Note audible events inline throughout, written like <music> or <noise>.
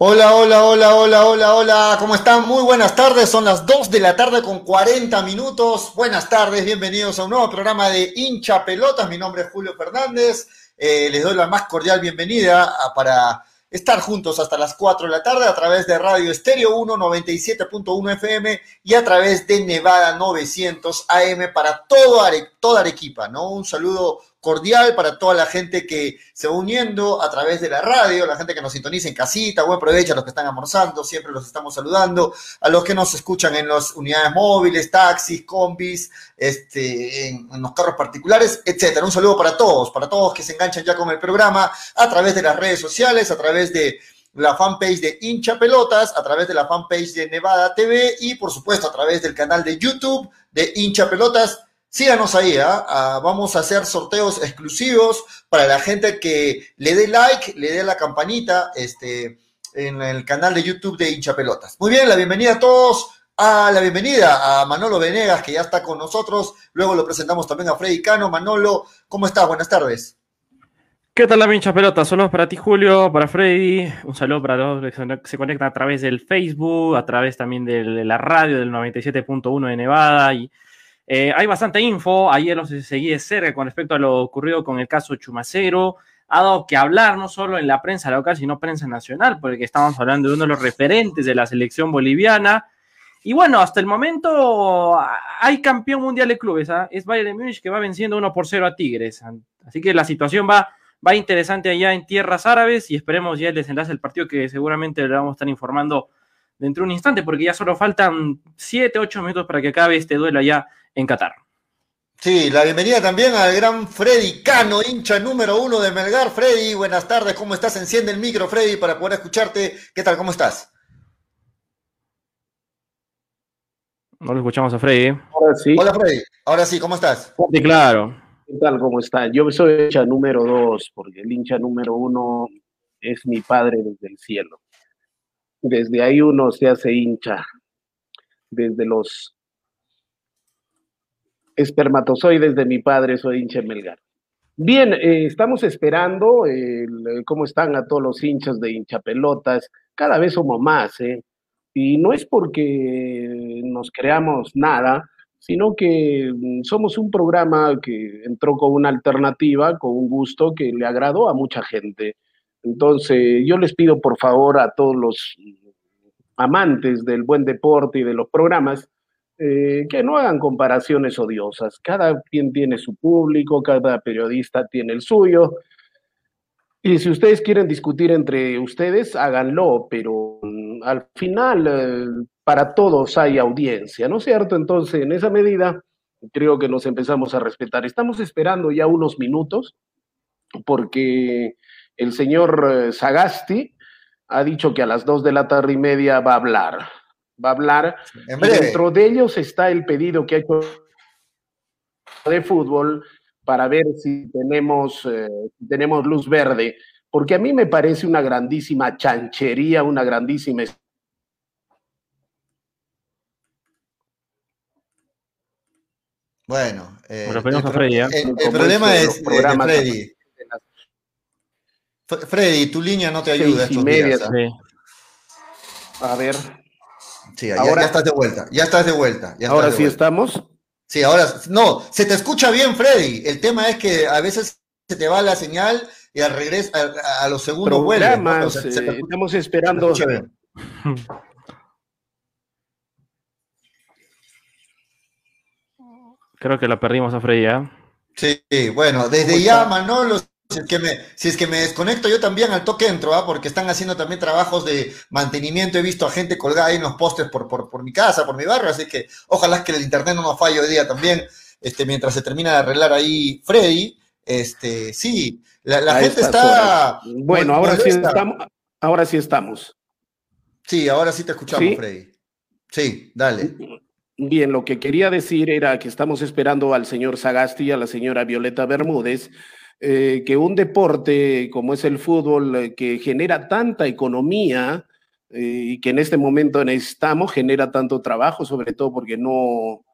Hola, hola, hola, hola, hola, hola, ¿cómo están? Muy buenas tardes, son las 2 de la tarde con 40 minutos. Buenas tardes, bienvenidos a un nuevo programa de hincha pelotas. Mi nombre es Julio Fernández. Eh, les doy la más cordial bienvenida para estar juntos hasta las 4 de la tarde a través de Radio Estéreo 1 97.1 FM y a través de Nevada 900 AM para todo toda Arequipa, ¿no? Un saludo cordial para toda la gente que se va uniendo a través de la radio, la gente que nos sintoniza en casita, buen provecho a los que están almorzando, siempre los estamos saludando, a los que nos escuchan en las unidades móviles, taxis, combis, este, en, los carros particulares, etcétera. Un saludo para todos, para todos que se enganchan ya con el programa a través de las redes sociales, a través de la fanpage de Hincha Pelotas, a través de la fanpage de Nevada TV y por supuesto a través del canal de YouTube de Hincha Pelotas Síganos ahí, ¿ah? ¿ah? vamos a hacer sorteos exclusivos para la gente que le dé like, le dé la campanita este, en el canal de YouTube de Hincha Pelotas. Muy bien, la bienvenida a todos, a la bienvenida a Manolo Venegas, que ya está con nosotros. Luego lo presentamos también a Freddy Cano. Manolo, ¿cómo estás? Buenas tardes. ¿Qué tal la hincha pelota? Saludos para ti, Julio, para Freddy. Un saludo para todos los que se conectan a través del Facebook, a través también de la radio del 97.1 de Nevada y eh, hay bastante info, ayer los seguí de cerca con respecto a lo ocurrido con el caso Chumacero. Ha dado que hablar no solo en la prensa local, sino prensa nacional, porque estamos hablando de uno de los referentes de la selección boliviana. Y bueno, hasta el momento hay campeón mundial de clubes, ¿ah? es Bayern Múnich que va venciendo 1 por 0 a Tigres. Así que la situación va, va interesante allá en tierras árabes y esperemos ya el desenlace del partido que seguramente le vamos a estar informando dentro de un instante, porque ya solo faltan 7, 8 minutos para que acabe este duelo allá en Qatar. Sí, la bienvenida también al gran Freddy Cano, hincha número uno de Melgar. Freddy, buenas tardes, ¿cómo estás? Enciende el micro, Freddy, para poder escucharte. ¿Qué tal? ¿Cómo estás? No lo escuchamos a Freddy. Ahora sí. Hola, Freddy. Ahora sí, ¿cómo estás? Sí, claro. ¿Qué tal? ¿Cómo estás? Yo soy hincha número dos, porque el hincha número uno es mi padre desde el cielo. Desde ahí uno se hace hincha. Desde los espermatozoides de mi padre, soy hincha Melgar. Bien, eh, estamos esperando cómo están a todos los hinchas de hincha pelotas. Cada vez somos más, ¿eh? Y no es porque nos creamos nada, sino que mm, somos un programa que entró con una alternativa, con un gusto que le agradó a mucha gente. Entonces, yo les pido por favor a todos los amantes del buen deporte y de los programas, eh, que no hagan comparaciones odiosas. Cada quien tiene su público, cada periodista tiene el suyo. Y si ustedes quieren discutir entre ustedes, háganlo, pero mm, al final eh, para todos hay audiencia, ¿no es cierto? Entonces, en esa medida, creo que nos empezamos a respetar. Estamos esperando ya unos minutos porque el señor eh, Sagasti ha dicho que a las dos de la tarde y media va a hablar va a hablar. Dentro de ellos está el pedido que ha hecho de fútbol para ver si tenemos, eh, tenemos luz verde, porque a mí me parece una grandísima chanchería, una grandísima... Bueno, eh, el, problema es, Freddy. Freddy, tu línea no te ayuda. Estos días, ¿ah? A ver. Sí, ahora, ya, estás de vuelta, ya estás de vuelta. ahora sí estamos. Sí, ahora, no, se te escucha bien, Freddy. El tema es que a veces se te va la señal y al regreso, a, los segundos vuelve. Eh, estamos esperando. <laughs> Creo que la perdimos a Freddy ya. Sí, bueno, desde ya Manolo si es, que me, si es que me desconecto yo también al toque entro, ¿ah? porque están haciendo también trabajos de mantenimiento. He visto a gente colgada ahí en los postes por, por, mi casa, por mi barrio, así que ojalá que el internet no nos falle hoy día también, este, mientras se termina de arreglar ahí Freddy. Este, sí, la, gente está. Bueno, ahora sí estamos. Ahora sí estamos. Sí, ahora sí te escuchamos, Freddy. Sí, dale. Bien, lo que quería decir era que estamos esperando al señor Sagasti y a la señora Violeta Bermúdez eh, que un deporte como es el fútbol, eh, que genera tanta economía eh, y que en este momento necesitamos, genera tanto trabajo, sobre todo porque no,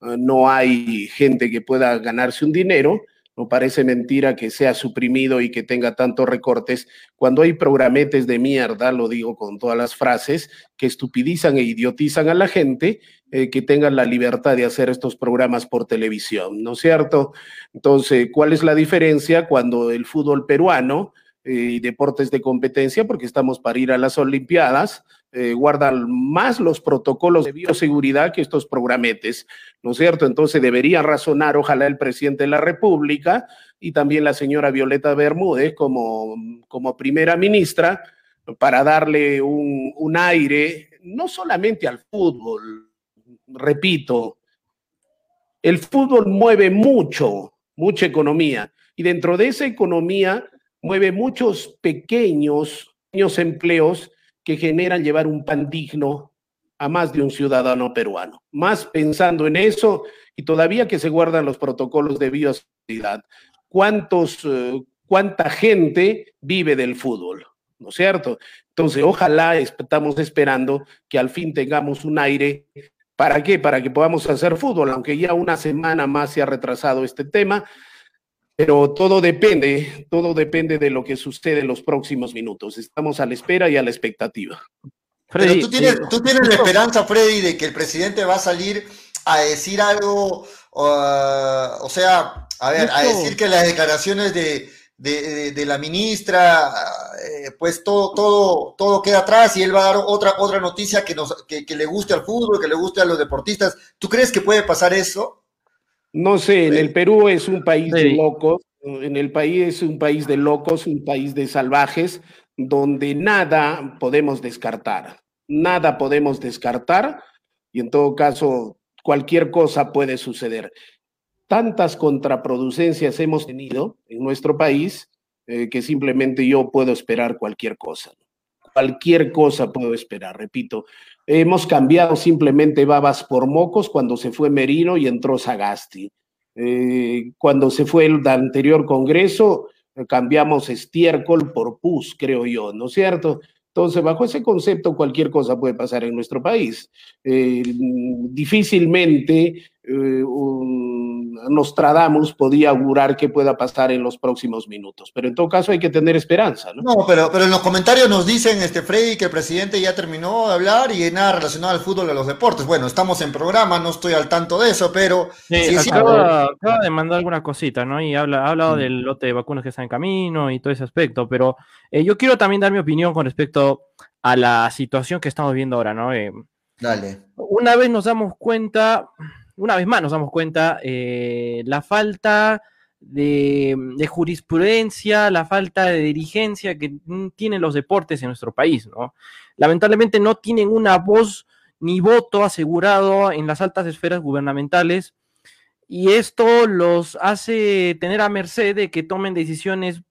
no hay gente que pueda ganarse un dinero, No parece mentira que sea suprimido y que tenga tantos recortes cuando hay programetes de mierda, lo digo con todas las frases, que estupidizan e idiotizan a la gente, eh, que tengan la libertad de hacer estos programas por televisión, ¿no es cierto? Entonces, ¿cuál es la diferencia cuando el fútbol peruano eh, y deportes de competencia, porque estamos para ir a las Olimpiadas, eh, guardan más los protocolos de bioseguridad que estos programetes, ¿no es cierto? Entonces debería razonar, ojalá, el presidente de la República y también la señora Violeta Bermúdez como, como primera ministra para darle un, un aire, no solamente al fútbol, repito, el fútbol mueve mucho, mucha economía, y dentro de esa economía mueve muchos pequeños, pequeños empleos que generan llevar un pan digno a más de un ciudadano peruano. Más pensando en eso y todavía que se guardan los protocolos de bioseguridad. ¿Cuántos, eh, ¿Cuánta gente vive del fútbol? ¿No es cierto? Entonces, ojalá estamos esperando que al fin tengamos un aire. ¿Para qué? Para que podamos hacer fútbol, aunque ya una semana más se ha retrasado este tema pero todo depende, todo depende de lo que sucede en los próximos minutos. Estamos a la espera y a la expectativa. pero tú tienes, tú tienes la esperanza, Freddy, de que el presidente va a salir a decir algo, o sea, a ver, a decir que las declaraciones de, de, la ministra, eh, pues todo, todo, todo queda atrás y él va a dar otra, otra noticia que, nos, que, que le guste al fútbol, que le guste a los deportistas. ¿Tú crees que puede pasar eso? No sé, en el Perú es un país de locos, en el país es un país de locos, un país de salvajes, donde nada podemos descartar, nada podemos descartar y en todo caso cualquier cosa puede suceder. Tantas contraproducencias hemos tenido en nuestro país eh, que simplemente yo puedo esperar cualquier cosa. Cualquier cosa puedo esperar, repito, Hemos cambiado simplemente babas por mocos cuando se fue Merino y entró Sagasti. Eh, cuando se fue el anterior Congreso, cambiamos estiércol por pus, creo yo, ¿no es cierto? Entonces, bajo ese concepto, cualquier cosa puede pasar en nuestro país. Eh, difícilmente eh, Nostradamus podía augurar qué pueda pasar en los próximos minutos, pero en todo caso hay que tener esperanza, ¿no? No, pero, pero en los comentarios nos dicen, este Freddy, que el presidente ya terminó de hablar y nada relacionado al fútbol y a los deportes. Bueno, estamos en programa, no estoy al tanto de eso, pero... Sí, acaba, de mandar alguna cosita, ¿no? Y habla, ha hablado mm. del lote de vacunas que está en camino y todo ese aspecto, pero eh, yo quiero también dar mi opinión con respecto a la situación que estamos viendo ahora, ¿no? Eh, Dale. Una vez nos damos cuenta una vez más nos damos cuenta eh, la falta de, jurisprudencia, la falta de dirigencia que tienen los deportes en nuestro país, ¿no? Lamentablemente no tienen una voz ni voto asegurado en las altas esferas gubernamentales y esto los hace tener a merced de que tomen decisiones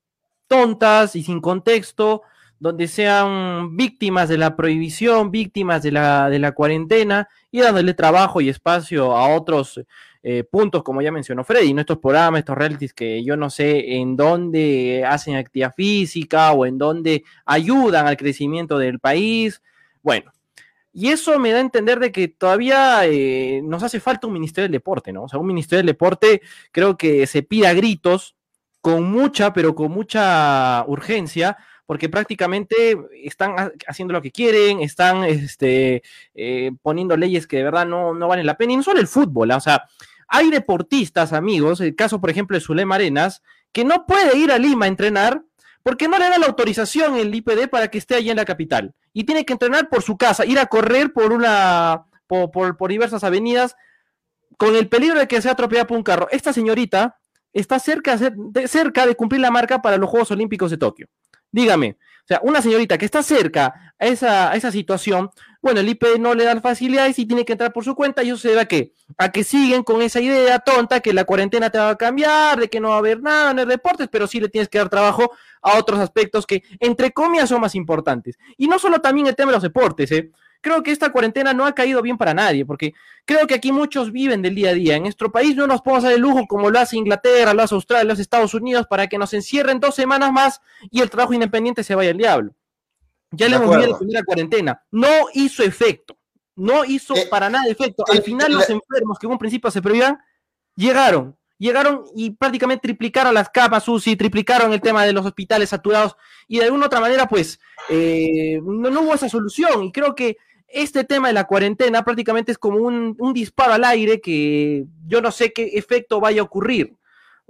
tontas y sin contexto, donde sean víctimas de la prohibición, víctimas de la, de la cuarentena y dándole trabajo y espacio a otros eh, puntos, como ya mencionó Freddy, nuestros programas, estos realities que yo no sé en dónde hacen actividad física o en dónde ayudan al crecimiento del país. Bueno, y eso me da a entender de que todavía eh, nos hace falta un Ministerio del Deporte, ¿no? O sea, un Ministerio del Deporte creo que se pida gritos con mucha, pero con mucha urgencia, porque prácticamente están haciendo lo que quieren, están este, eh, poniendo leyes que de verdad no, no valen la pena, y no solo el fútbol, ¿ah? o sea, hay deportistas, amigos, el caso, por ejemplo, de Zulema Arenas, que no puede ir a Lima a entrenar porque no le da la autorización el IPD para que esté allí en la capital. Y tiene que entrenar por su casa, ir a correr por una, por, por, diversas avenidas, con el peligro de que sea atropellada por un carro. Esta señorita está cerca de, cerca de cumplir la marca para los Juegos Olímpicos de Tokio. Dígame, o sea, una señorita que está cerca a esa, esa situación, bueno, el IP no le da facilidades y tiene que entrar por su cuenta y eso se a qué? A que siguen con esa idea tonta que la cuarentena te va a cambiar, de que no va a haber nada en el deportes, pero sí le tienes que dar trabajo a otros aspectos que, entre comillas, son más importantes. Y no solo también el tema de los deportes, ¿eh? Creo que esta cuarentena no ha caído bien para nadie, porque creo que aquí muchos viven del día a día. En nuestro país no nos podemos dar el lujo como lo hace Inglaterra, lo hace Australia, lo hace Estados Unidos, para que nos encierren dos semanas más y el trabajo independiente se vaya al diablo. Ya le hemos vivido la primera cuarentena. No hizo efecto. No hizo eh, para nada efecto. Al final los enfermos que en un principio se prevían, llegaron llegaron y prácticamente triplicaron las capas UCI, triplicaron el tema de los hospitales saturados y de alguna otra manera, pues, eh, no, hubo esa solución. Y creo que este tema de la cuarentena prácticamente es como un, disparo al aire que yo no sé qué efecto vaya a ocurrir.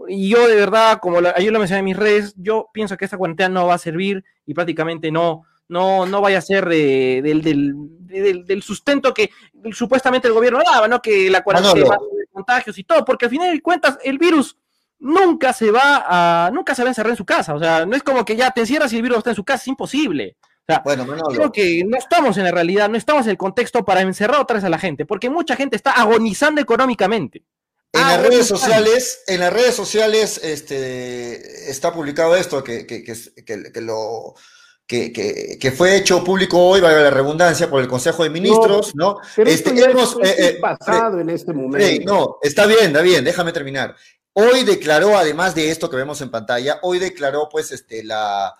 Y yo de verdad, como ayer lo mencioné en mis redes, yo pienso que esta cuarentena no va a servir y prácticamente no, no, no vaya a ser del, del, sustento que supuestamente el gobierno daba, ¿no? Que la cuarentena de contagios y todo, porque al final de cuentas el virus nunca se va a, nunca se va a encerrar en su casa, o sea, no es como que ya te encierras y el virus está en su casa, es imposible. O sea, bueno, creo que no estamos en la realidad, no estamos en el contexto para encerrar otra vez a la gente, porque mucha gente está agonizando económicamente. En las redes sociales, en las redes sociales, este, está publicado esto, que, que, que lo, que, que, fue hecho público hoy, valga la redundancia, por el Consejo de Ministros, ¿no? Pero este, hemos eh, eh, pasado en este momento. no, está bien, está bien, déjame terminar. Hoy declaró, además de esto que vemos en pantalla, hoy declaró, pues, este, la,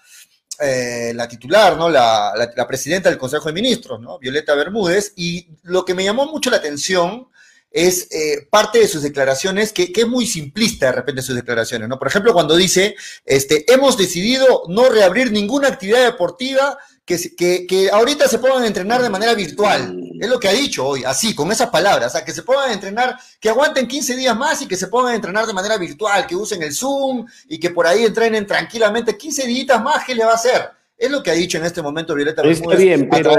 eh, la titular, ¿no? La, presidenta del Consejo de Ministros, ¿no? Violeta Bermúdez, y lo que me llamó mucho la atención es eh, parte de sus declaraciones, que, es muy simplista de repente sus declaraciones, ¿no? Por ejemplo, cuando dice, este, hemos decidido no reabrir ninguna actividad deportiva que, que, que, ahorita se pongan a entrenar de manera virtual. Es lo que ha dicho hoy, así, con esas palabras, o sea, que se pongan a entrenar, que aguanten 15 días más y que se pongan a entrenar de manera virtual, que usen el Zoom y que por ahí entrenen tranquilamente 15 días más, ¿qué le va a hacer? Es lo que ha dicho en este momento Violeta Está bien, pero,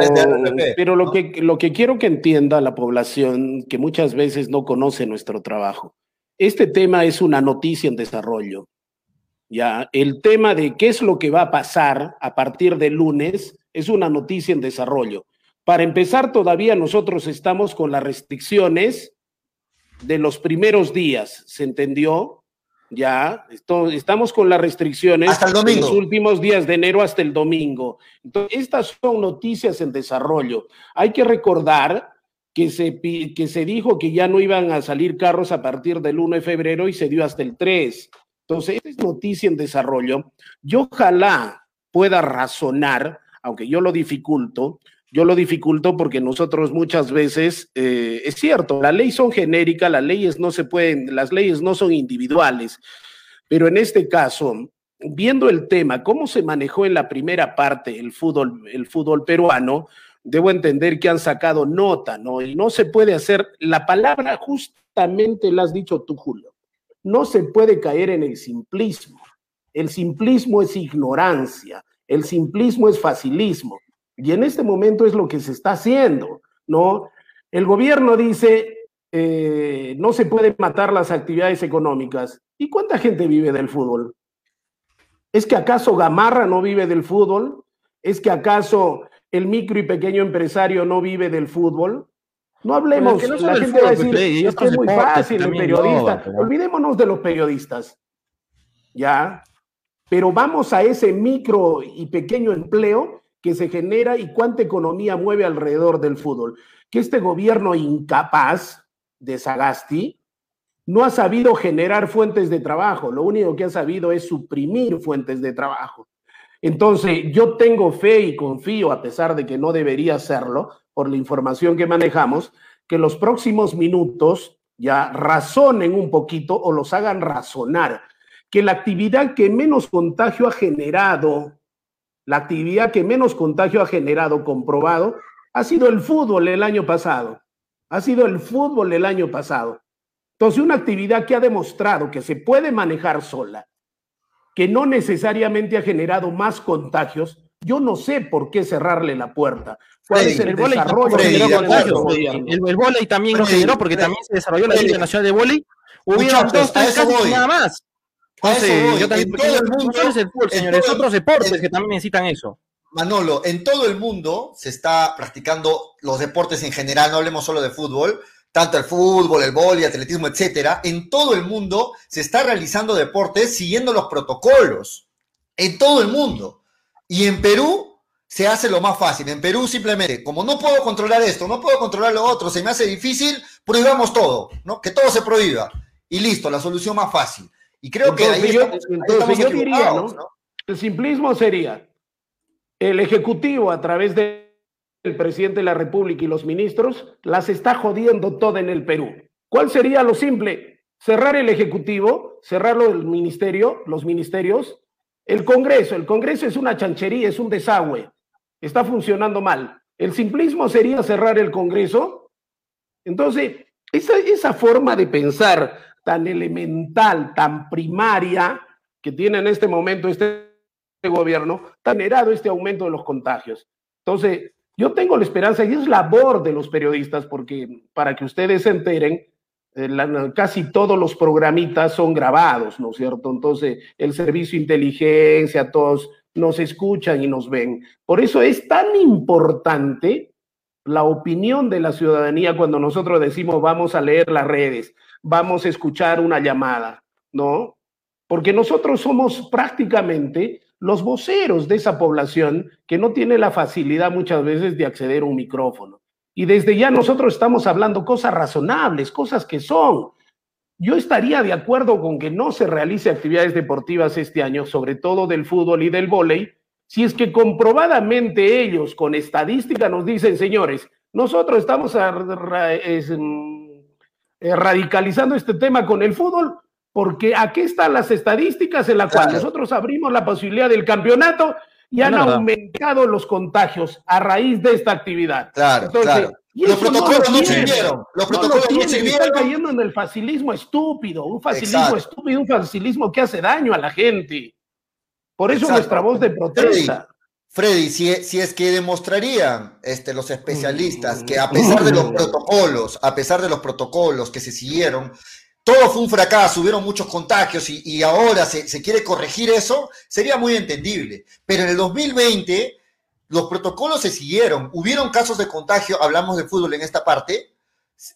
pero lo, que, lo que quiero que entienda la población, que muchas veces no conoce nuestro trabajo, este tema es una noticia en desarrollo. Ya, el tema de qué es lo que va a pasar a partir del lunes es una noticia en desarrollo. Para empezar, todavía nosotros estamos con las restricciones de los primeros días, ¿se entendió? Ya, estamos con las restricciones hasta el domingo. los últimos días de enero hasta el domingo. Entonces, estas son noticias en desarrollo. Hay que recordar que se, que se dijo que ya no iban a salir carros a partir del 1 de febrero y se dio hasta el 3. Entonces, esta es noticia en desarrollo. Yo ojalá pueda razonar, aunque yo lo dificulto, yo lo dificulto porque nosotros muchas veces, eh, es cierto, las leyes son genéricas, las leyes no se pueden, las leyes no son individuales, pero en este caso, viendo el tema, cómo se manejó en la primera parte el fútbol, el fútbol peruano, debo entender que han sacado nota, ¿no? Y no se puede hacer, la palabra justamente la has dicho tú, Julio, no se puede caer en el simplismo. El simplismo es ignorancia, el simplismo es facilismo. Y en este momento es lo que se está haciendo, ¿no? El gobierno dice, eh, no se pueden matar las actividades económicas. ¿Y cuánta gente vive del fútbol? ¿Es que acaso Gamarra no vive del fútbol? ¿Es que acaso el micro y pequeño empresario no vive del fútbol? No hablemos, la gente va a decir, es que es muy fácil el periodista. Olvidémonos de los periodistas, ¿ya? Pero vamos a ese micro y pequeño empleo que se genera y cuánta economía mueve alrededor del fútbol. Que este gobierno incapaz de Sagasti no ha sabido generar fuentes de trabajo, lo único que ha sabido es suprimir fuentes de trabajo. Entonces, yo tengo fe y confío, a pesar de que no debería hacerlo, por la información que manejamos, que los próximos minutos ya razonen un poquito o los hagan razonar, que la actividad que menos contagio ha generado la actividad que menos contagio ha generado comprobado ha sido el fútbol el año pasado. Ha sido el fútbol el año pasado. Entonces, una actividad que ha demostrado que se puede manejar sola, que no necesariamente ha generado más contagios, yo no sé por qué cerrarle la puerta. ¿Cuál es el, desarrollo? el, el también lo generó porque también se desarrolló la Liga Nacional de Voley. Hubieron dos, tres casos nada más yo también, en todo el mundo, señores, otros deportes que también necesitan eso. Manolo, en todo el mundo se está practicando los deportes en general, no hablemos solo de fútbol, tanto el fútbol, el vóley, atletismo, etcétera. En todo el mundo se está realizando deportes siguiendo los protocolos. En todo el mundo. Y en Perú se hace lo más fácil. En Perú simplemente, como no puedo controlar esto, no puedo controlar lo otro, se me hace difícil, prohibamos todo, ¿no? Que todo se prohíba. Y listo, la solución más fácil. Y creo que ahí yo, yo diría, ¿no? El simplismo sería el Ejecutivo a través del presidente de la República y los ministros las está jodiendo todo en el Perú. ¿Cuál sería lo simple? cerrar el Ejecutivo, cerrarlo el Ministerio, los ministerios, el Congreso. El Congreso es una chanchería, es un desagüe, está funcionando mal. El simplismo sería cerrar el Congreso. Entonces, esa, esa forma de pensar tan elemental, tan primaria que tiene en este momento este gobierno, ha generado este aumento de los contagios. Entonces, yo tengo la esperanza, y es labor de los periodistas, porque para que ustedes se enteren, eh, casi todos los programitas son grabados, ¿no es cierto? Entonces, el servicio de inteligencia, todos nos escuchan y nos ven. Por eso es tan importante la opinión de la ciudadanía cuando nosotros decimos vamos a leer las redes, vamos a escuchar una llamada, ¿no? Porque nosotros somos prácticamente los voceros de esa población que no tiene la facilidad muchas veces de acceder a un micrófono. Y desde ya nosotros estamos hablando cosas razonables, cosas que son. Yo estaría de acuerdo con que no se realice actividades deportivas este año, sobre todo del fútbol y del vóley, si es que comprobadamente ellos con estadística nos dicen, señores, nosotros estamos mm, eh, radicalizando este tema con el fútbol, porque aquí están las estadísticas en las cuales nosotros abrimos la posibilidad del campeonato y han aumentado los contagios a raíz de esta actividad. Claro, Entonces, los protocolos no, sirvieron. Los protocolos no, sirvieron. Están cayendo en el facilismo estúpido, un facilismo estúpido, un facilismo que hace daño a la gente. Por eso nuestra voz de protesta. Freddy, si, si, es que demostrarían este, los especialistas que a pesar de los protocolos, a pesar de los protocolos que se siguieron, todo fue un fracaso, hubieron muchos contagios y, ahora se, quiere corregir eso, sería muy entendible. Pero en el 2020 los protocolos se siguieron, hubieron casos de contagio, hablamos de fútbol en esta parte,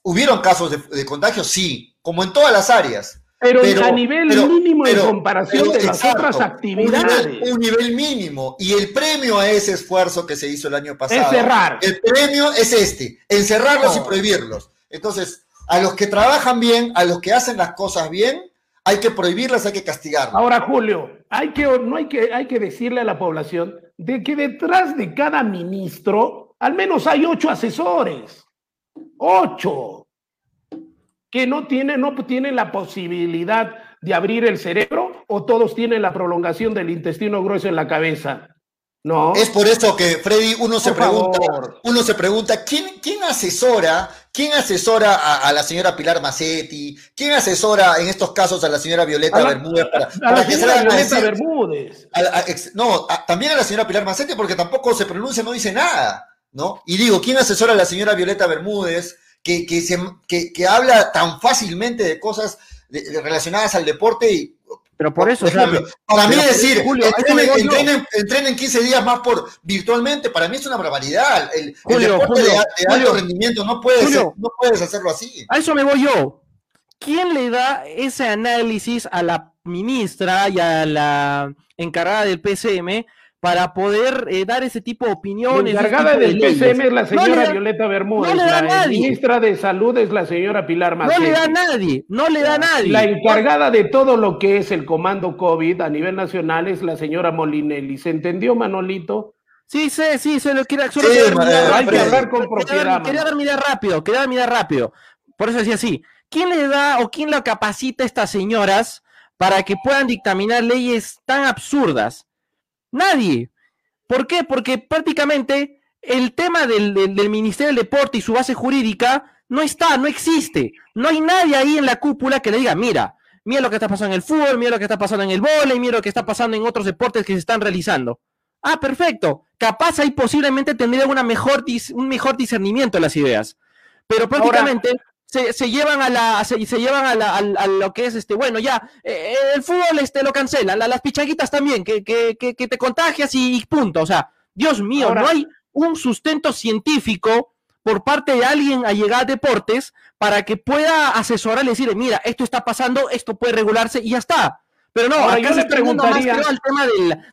hubieron casos de, contagio, sí, como en todas las áreas. Pero, a nivel mínimo en comparación de las otras actividades. Un nivel, mínimo. Y el premio a ese esfuerzo que se hizo el año pasado. Es cerrar. El premio es este, encerrarlos y prohibirlos. Entonces, a los que trabajan bien, a los que hacen las cosas bien, hay que prohibirlas, hay que castigarlas. Ahora, Julio, hay que, no hay que, hay que decirle a la población de que detrás de cada ministro, al menos hay ocho asesores. Ocho. Que no tienen, no tienen la posibilidad de abrir el cerebro o todos tienen la prolongación del intestino grueso en la cabeza. No. Es por eso que, Freddy, uno se pregunta, uno se pregunta, ¿quién, quién asesora, quién asesora a, la señora Pilar Macetti? ¿Quién asesora en estos casos a la señora Violeta Bermúdez para, la señora Violeta Bermúdez? no, también a la señora Pilar Macetti, porque tampoco se pronuncia, no dice nada, ¿no? Y digo, ¿quién asesora a la señora Violeta Bermúdez que, que, se, que, habla tan fácilmente de cosas relacionadas al deporte y pero por eso, para mí decir, Julio, entrenen, 15 días más por virtualmente, para mí es una barbaridad. El, deporte de, alto rendimiento no puedes, no puedes hacerlo así. A eso me voy yo. ¿Quién le da ese análisis a la ministra y a la encargada del PCM para poder eh, dar ese tipo de opiniones. La encargada del PCM es la señora Violeta Bermúdez, la ministra de Salud es la señora Pilar Macetti. No le da a nadie, no le da a nadie. La encargada de todo lo que es el comando COVID a nivel nacional es la señora Molinelli. ¿Se entendió, Manolito? Sí, sí, sí, se lo quiere Hay que hablar con propiedad. Quería, dar mi rápido, quería dar mi rápido. Por eso decía así. ¿Quién le da o quién la capacita a estas señoras para que puedan dictaminar leyes tan absurdas? Nadie. ¿Por qué? Porque prácticamente el tema del, Ministerio del Deporte y su base jurídica no está, no existe. No hay nadie ahí en la cúpula que le diga, mira, mira lo que está pasando en el fútbol, mira lo que está pasando en el vóley, mira lo que está pasando en otros deportes que se están realizando. Ah, perfecto. Capaz ahí posiblemente tendría una mejor un mejor discernimiento de las ideas. Pero prácticamente se, llevan a la se, llevan a, lo que es este bueno ya eh, el fútbol este lo cancela las pichaguitas también que, que, te contagias y, punto o sea Dios mío no hay un sustento científico por parte de alguien a llegar a deportes para que pueda asesorar y decirle mira esto está pasando esto puede regularse y ya está pero no acá yo le preguntaría más al tema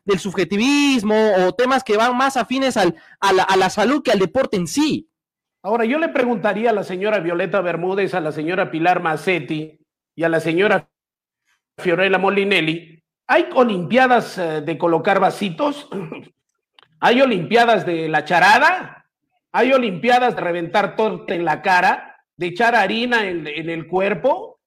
del, subjetivismo o temas que van más afines al, a, la, a la salud que al deporte en sí Ahora, yo le preguntaría a la señora Violeta Bermúdez, a la señora Pilar Macetti y a la señora Fiorella Molinelli, ¿hay olimpiadas eh, de colocar vasitos? <clears throat> ¿Hay olimpiadas de la charada? ¿Hay olimpiadas de reventar torta en la cara? ¿De echar harina en, el cuerpo?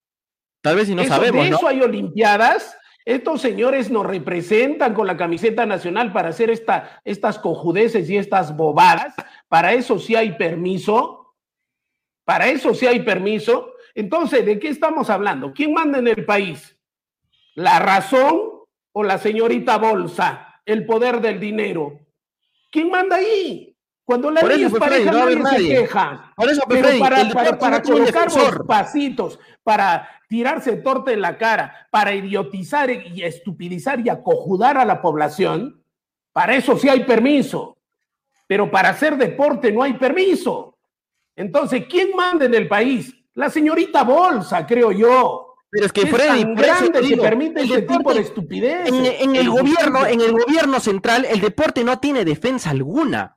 Tal vez si no sabemos. De eso hay Olimpiadas. Estos señores nos representan con la camiseta nacional para hacer esta, estas cojudeces y estas bobadas. Para eso sí hay permiso. Para eso sí hay permiso. Entonces, ¿de qué estamos hablando? ¿Quién manda en el país? ¿La razón o la señorita Bolsa? El poder del dinero. ¿Quién manda ahí? Cuando la ley es pareja, nadie, se queja. Por eso, Pero para, para, para colocar los pasitos, para tirarse torta en la cara, para idiotizar y estupidizar y acojudar a la población, para eso sí hay permiso. Pero para hacer deporte no hay permiso. Entonces, ¿quién manda en el país? La señorita Bolsa, creo yo. Pero es que Freddy, tan grande que permite ese tipo de estupidez. En, el gobierno, en el gobierno central, el deporte no tiene defensa alguna.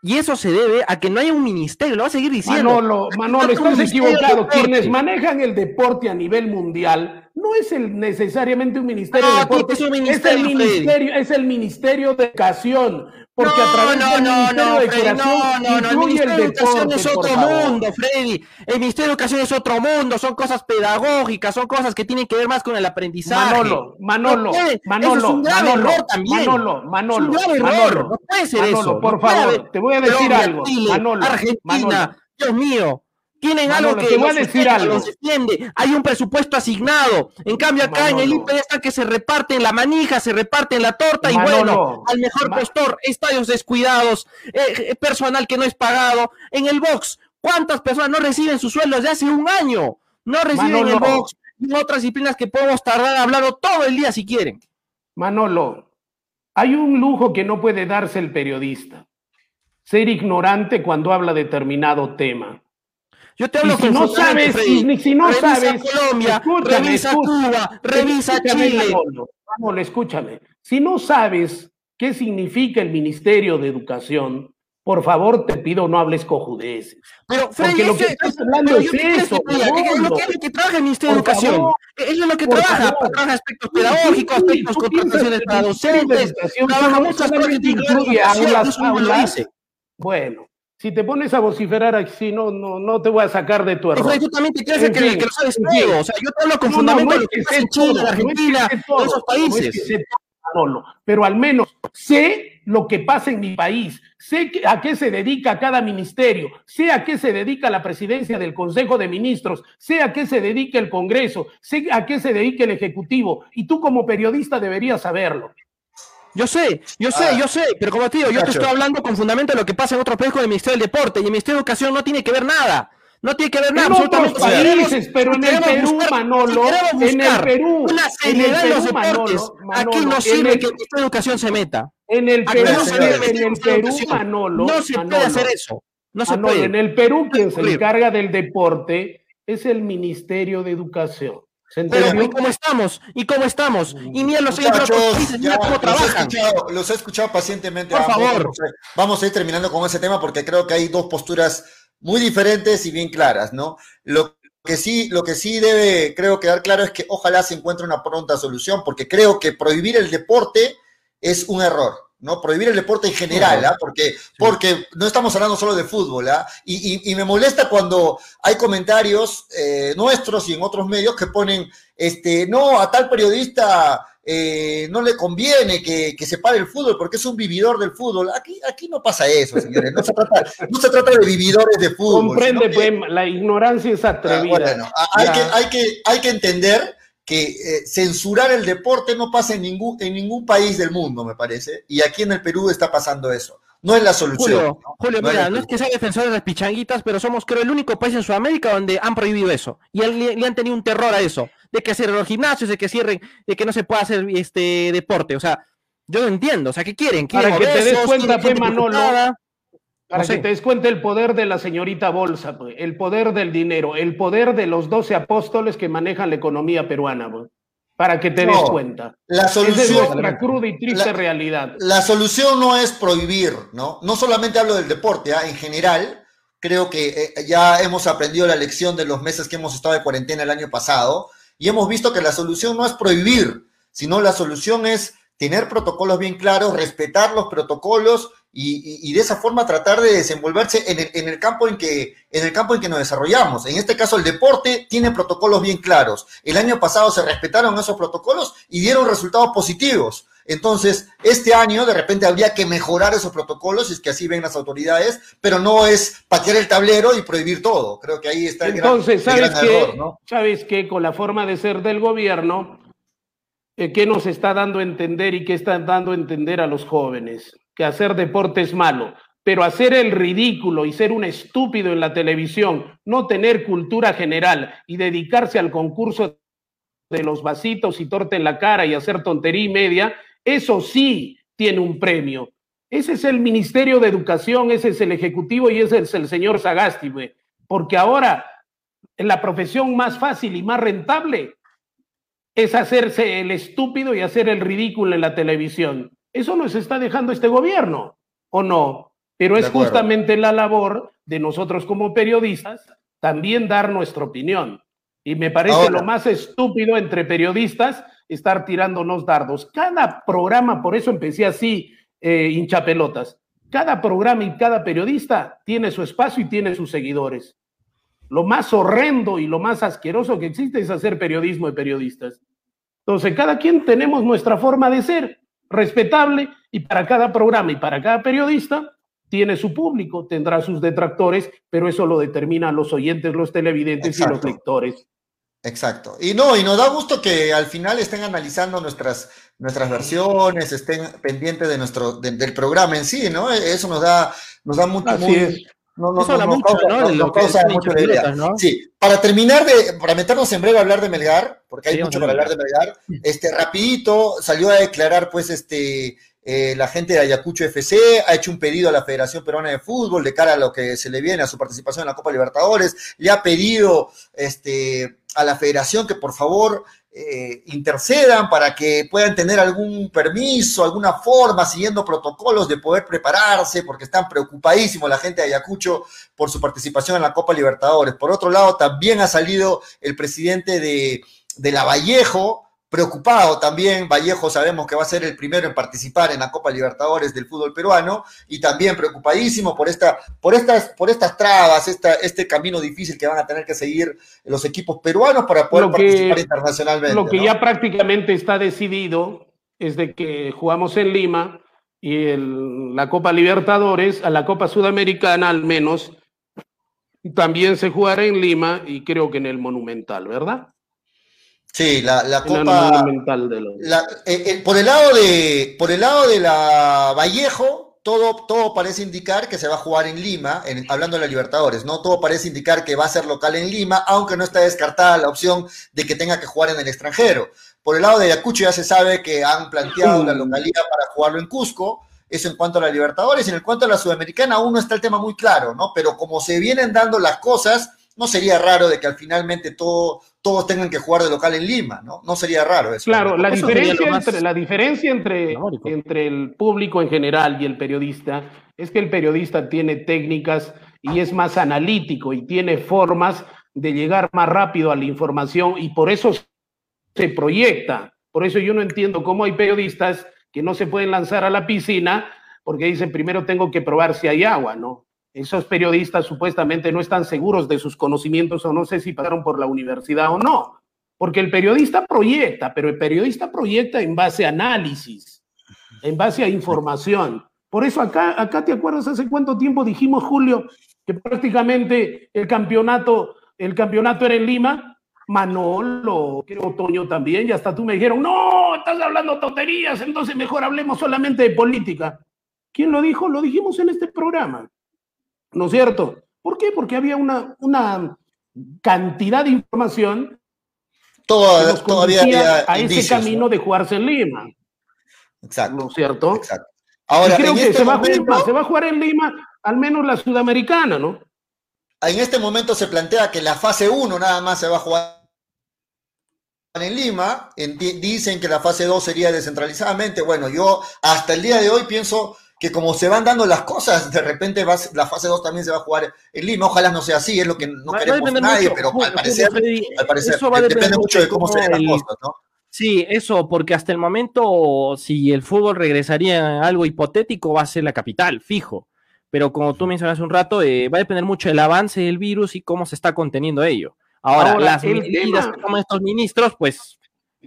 Y eso se debe a que no hay un ministerio, lo va a seguir diciendo. Manolo, Manolo, estás equivocado. Quienes manejan el deporte a nivel mundial no es el, necesariamente un ministerio de deporte, es, el ministerio, es el ministerio de educación. Porque a través del Ministerio de Educación no, no, el Ministerio de Educación es otro mundo, Freddy. El Ministerio de Educación es otro mundo, son cosas pedagógicas, son cosas que tienen que ver más con el aprendizaje. Manolo, Manolo, Manolo, es un grave Manolo, error también. Manolo, Manolo, es un grave error. no puede ser Manolo, eso. Por favor, te voy a decir algo. Manolo, Argentina, Dios mío, tienen algo que voy a decir algo. defiende. Hay un presupuesto asignado. En cambio, acá en el IPD está que se reparten la manija, se reparten la torta y bueno, al mejor postor, estadios descuidados, eh, eh, personal que no es pagado. En el box, ¿cuántas personas no reciben sus sueldos de hace un año? No reciben el box y otras disciplinas que podemos tardar hablando todo el día si quieren. Manolo, hay un lujo que no puede darse el periodista. Ser ignorante cuando habla determinado tema. Yo te hablo si no sabes, y, si no revisa sabes, Colombia, revisa Cuba, revisa Chile. Vamos, escúchame. Si no sabes qué significa el Ministerio de Educación, por favor, te pido no hables cojudeces. Pero, Freddy, lo que estás hablando es eso. Es lo que, que trabaja el Ministerio de Educación. es lo que trabaja. Trabaja aspectos pedagógicos, aspectos contrataciones para docentes. Trabaja muchas cosas. Bueno, si te pones a vociferar así, no, no, no te voy a sacar de tu error. Yo también te que, que, lo sabes todo. O sea, yo te hablo con fundamento de lo que en Chile, Argentina, todos esos países. pero al menos sé lo que pasa en mi país, sé a qué se dedica cada ministerio, sé a qué se dedica la presidencia del Consejo de Ministros, sé a qué se dedica el Congreso, sé a qué se dedica el Ejecutivo, y tú como periodista deberías saberlo. Yo sé, yo sé, yo sé, pero como te digo, yo te estoy hablando con fundamento de lo que pasa en otros países con el Ministerio del Deporte y el Ministerio de Educación no tiene que ver nada. No tiene que ver nada. En otros países, pero en el Perú, Manolo, en el Perú, una seriedad en, los deportes. aquí no sirve que el Ministerio de Educación se meta. En el Perú, en el Perú, Manolo, no se puede hacer eso. No se puede. En el Perú, quien se encarga del deporte es el Ministerio de Educación. Pero, ¿y cómo estamos? ¿Y cómo estamos? Y ni los países, ni cómo trabajan. Los he, escuchado, pacientemente. Por favor. Vamos a ir terminando con ese tema porque creo que hay dos posturas muy diferentes y bien claras, ¿no? Lo que sí, lo que sí debe, creo, quedar claro es que ojalá se encuentre una pronta solución, porque creo que prohibir el deporte es un error. ¿No? Prohibir el deporte en general, ¿ah? Porque, porque no estamos hablando solo de fútbol, ¿ah? Y, me molesta cuando hay comentarios eh, nuestros y en otros medios que ponen, este, no, a tal periodista eh, no le conviene que, se pare el fútbol porque es un vividor del fútbol. Aquí, aquí no pasa eso, señores. No se trata, no se trata de vividores de fútbol. Comprende, pues, la ignorancia es atrevida. Ah, bueno, hay, que, hay, que, hay que entender que eh, censurar el deporte no pasa en ningún, en ningún país del mundo, me parece, y aquí en el Perú está pasando eso. No es la solución. Julio, mira, no es que sea defensor de las pichanguitas, pero somos, creo, el único país en Sudamérica donde han prohibido eso. Y le, han tenido un terror a eso, de que cierren los gimnasios, de que cierren, de que no se pueda hacer este deporte. O sea, yo no entiendo. O sea, ¿qué quieren? ¿Quieren Para que te des cuenta, pues, Manolo, para que te des cuenta el poder de la señorita Bolsa, pues, el poder del dinero, el poder de los doce apóstoles que manejan la economía peruana, pues, para que te des cuenta. La solución, es nuestra cruda y triste realidad. La solución no es prohibir, ¿no? No solamente hablo del deporte, ¿ah? en general, creo que eh, ya hemos aprendido la lección de los meses que hemos estado de cuarentena el año pasado y hemos visto que la solución no es prohibir, sino la solución es tener protocolos bien claros, respetar los protocolos y, de esa forma tratar de desenvolverse en el, en el, campo en que, en el campo en que nos desarrollamos. En este caso, el deporte tiene protocolos bien claros. El año pasado se respetaron esos protocolos y dieron resultados positivos. Entonces, este año de repente habría que mejorar esos protocolos, es que así ven las autoridades, pero no es patear el tablero y prohibir todo. Creo que ahí está el Entonces, gran, ¿sabes error, ¿no? ¿sabes que Con la forma de ser del gobierno, eh, ¿qué nos está dando a entender y qué está dando a entender a los jóvenes? Que hacer deporte es malo, pero hacer el ridículo y ser un estúpido en la televisión, no tener cultura general y dedicarse al concurso de los vasitos y torta en la cara y hacer tontería y media, eso sí tiene un premio. Ese es el Ministerio de Educación, ese es el Ejecutivo y ese es el señor Sagasti, porque ahora la profesión más fácil y más rentable es hacerse el estúpido y hacer el ridículo en la televisión. Eso nos está dejando este gobierno, ¿o no? Pero es justamente la labor de nosotros como periodistas también dar nuestra opinión. Y me parece lo más estúpido entre periodistas estar tirándonos dardos. Cada programa, por eso empecé así, eh, hinchapelotas, cada programa y cada periodista tiene su espacio y tiene sus seguidores. Lo más horrendo y lo más asqueroso que existe es hacer periodismo de periodistas. Entonces, cada quien tenemos nuestra forma de ser, respetable, y para cada programa y para cada periodista tiene su público, tendrá sus detractores, pero eso lo determinan los oyentes, los televidentes y los lectores. Exacto. Y no, y nos da gusto que al final estén analizando nuestras, nuestras versiones, estén pendientes de nuestro, del programa en sí, ¿no? Eso nos da, nos da mucho, no, no, Eso mucho, ¿no? Nos causa mucho de idea. Sí, para terminar de, para meternos en breve a hablar de Melgar, porque hay mucho para hablar de Melgar, este, rapidito, salió a declarar, pues, este, eh, la gente de Ayacucho FC ha hecho un pedido a la Federación Peruana de Fútbol de cara a lo que se le viene a su participación en la Copa Libertadores. Le ha pedido este, a la Federación que por favor eh, intercedan para que puedan tener algún permiso, alguna forma, siguiendo protocolos de poder prepararse, porque están preocupadísimos la gente de Ayacucho por su participación en la Copa Libertadores. Por otro lado, también ha salido el presidente de, de la Vallejo, preocupado también. Vallejo sabemos que va a ser el primero en participar en la Copa Libertadores del fútbol peruano y también preocupadísimo por, esta, por, estas, por estas trabas, esta, este camino difícil que van a tener que seguir los equipos peruanos para poder participar internacionalmente. Lo que ya prácticamente está decidido es de que jugamos en Lima y el, la Copa Libertadores, a la Copa Sudamericana al menos, también se jugará en Lima y creo que en el Monumental, ¿verdad? Sí, la, la Copa. Eh, eh, por, el lado de, por el lado de la Vallejo, todo, todo parece indicar que se va a jugar en Lima, hablando de la Libertadores, ¿no? Todo parece indicar que va a ser local en Lima, aunque no está descartada la opción de que tenga que jugar en el extranjero. Por el lado de Ayacucho ya se sabe que han planteado la localidad para jugarlo en Cusco. Eso en cuanto a la Libertadores. En el cuanto a la Sudamericana, aún no está el tema muy claro, ¿no? Pero como se vienen dando las cosas, no sería raro de que al finalmente todo, todos tengan que jugar de local en Lima, ¿no? No sería raro eso. Claro, la, diferencia entre, la diferencia entre, entre el público en general y el periodista es que el periodista tiene técnicas y es más analítico y tiene formas de llegar más rápido a la información y por eso se proyecta. Por eso yo no entiendo cómo hay periodistas que no se pueden lanzar a la piscina porque dicen primero tengo que probar si hay agua, ¿no? Esos periodistas supuestamente no están seguros de sus conocimientos o no sé si pasaron por la universidad o no, porque el periodista proyecta, pero el periodista proyecta en base a análisis, en base a información. Por eso acá, acá te acuerdas hace cuánto tiempo dijimos, Julio, que prácticamente el campeonato, el campeonato era en Lima, Manolo, creo Otoño también, y hasta tú me dijeron, no, estás hablando tonterías, entonces mejor hablemos solamente de política. ¿Quién lo dijo? Lo dijimos en este programa. ¿No es cierto? ¿Por qué? Porque había una, una cantidad de información todavía a ese camino de jugarse en Lima. Exacto. ¿No es cierto? Exacto. Ahora, creo que este se, va a jugar, en Lima, al menos la sudamericana, ¿no? En este momento se plantea que la fase 1 nada más se va a jugar en Lima. dicen que la fase 2 sería descentralizadamente. Bueno, yo hasta el día de hoy pienso que como se van dando las cosas, de repente la fase 2 también se va a jugar en Lima. Ojalá no sea así, es lo que no queremos nadie, pero al parecer, al parecer depende mucho de cómo se den las cosas, ¿no? Sí, eso, porque hasta el momento, si el fútbol regresaría a algo hipotético, va a ser la capital, fijo. Pero como tú mencionaste un rato, eh, va a depender mucho del avance del virus y cómo se está conteniendo ello. Ahora, las medidas que toman estos ministros, pues,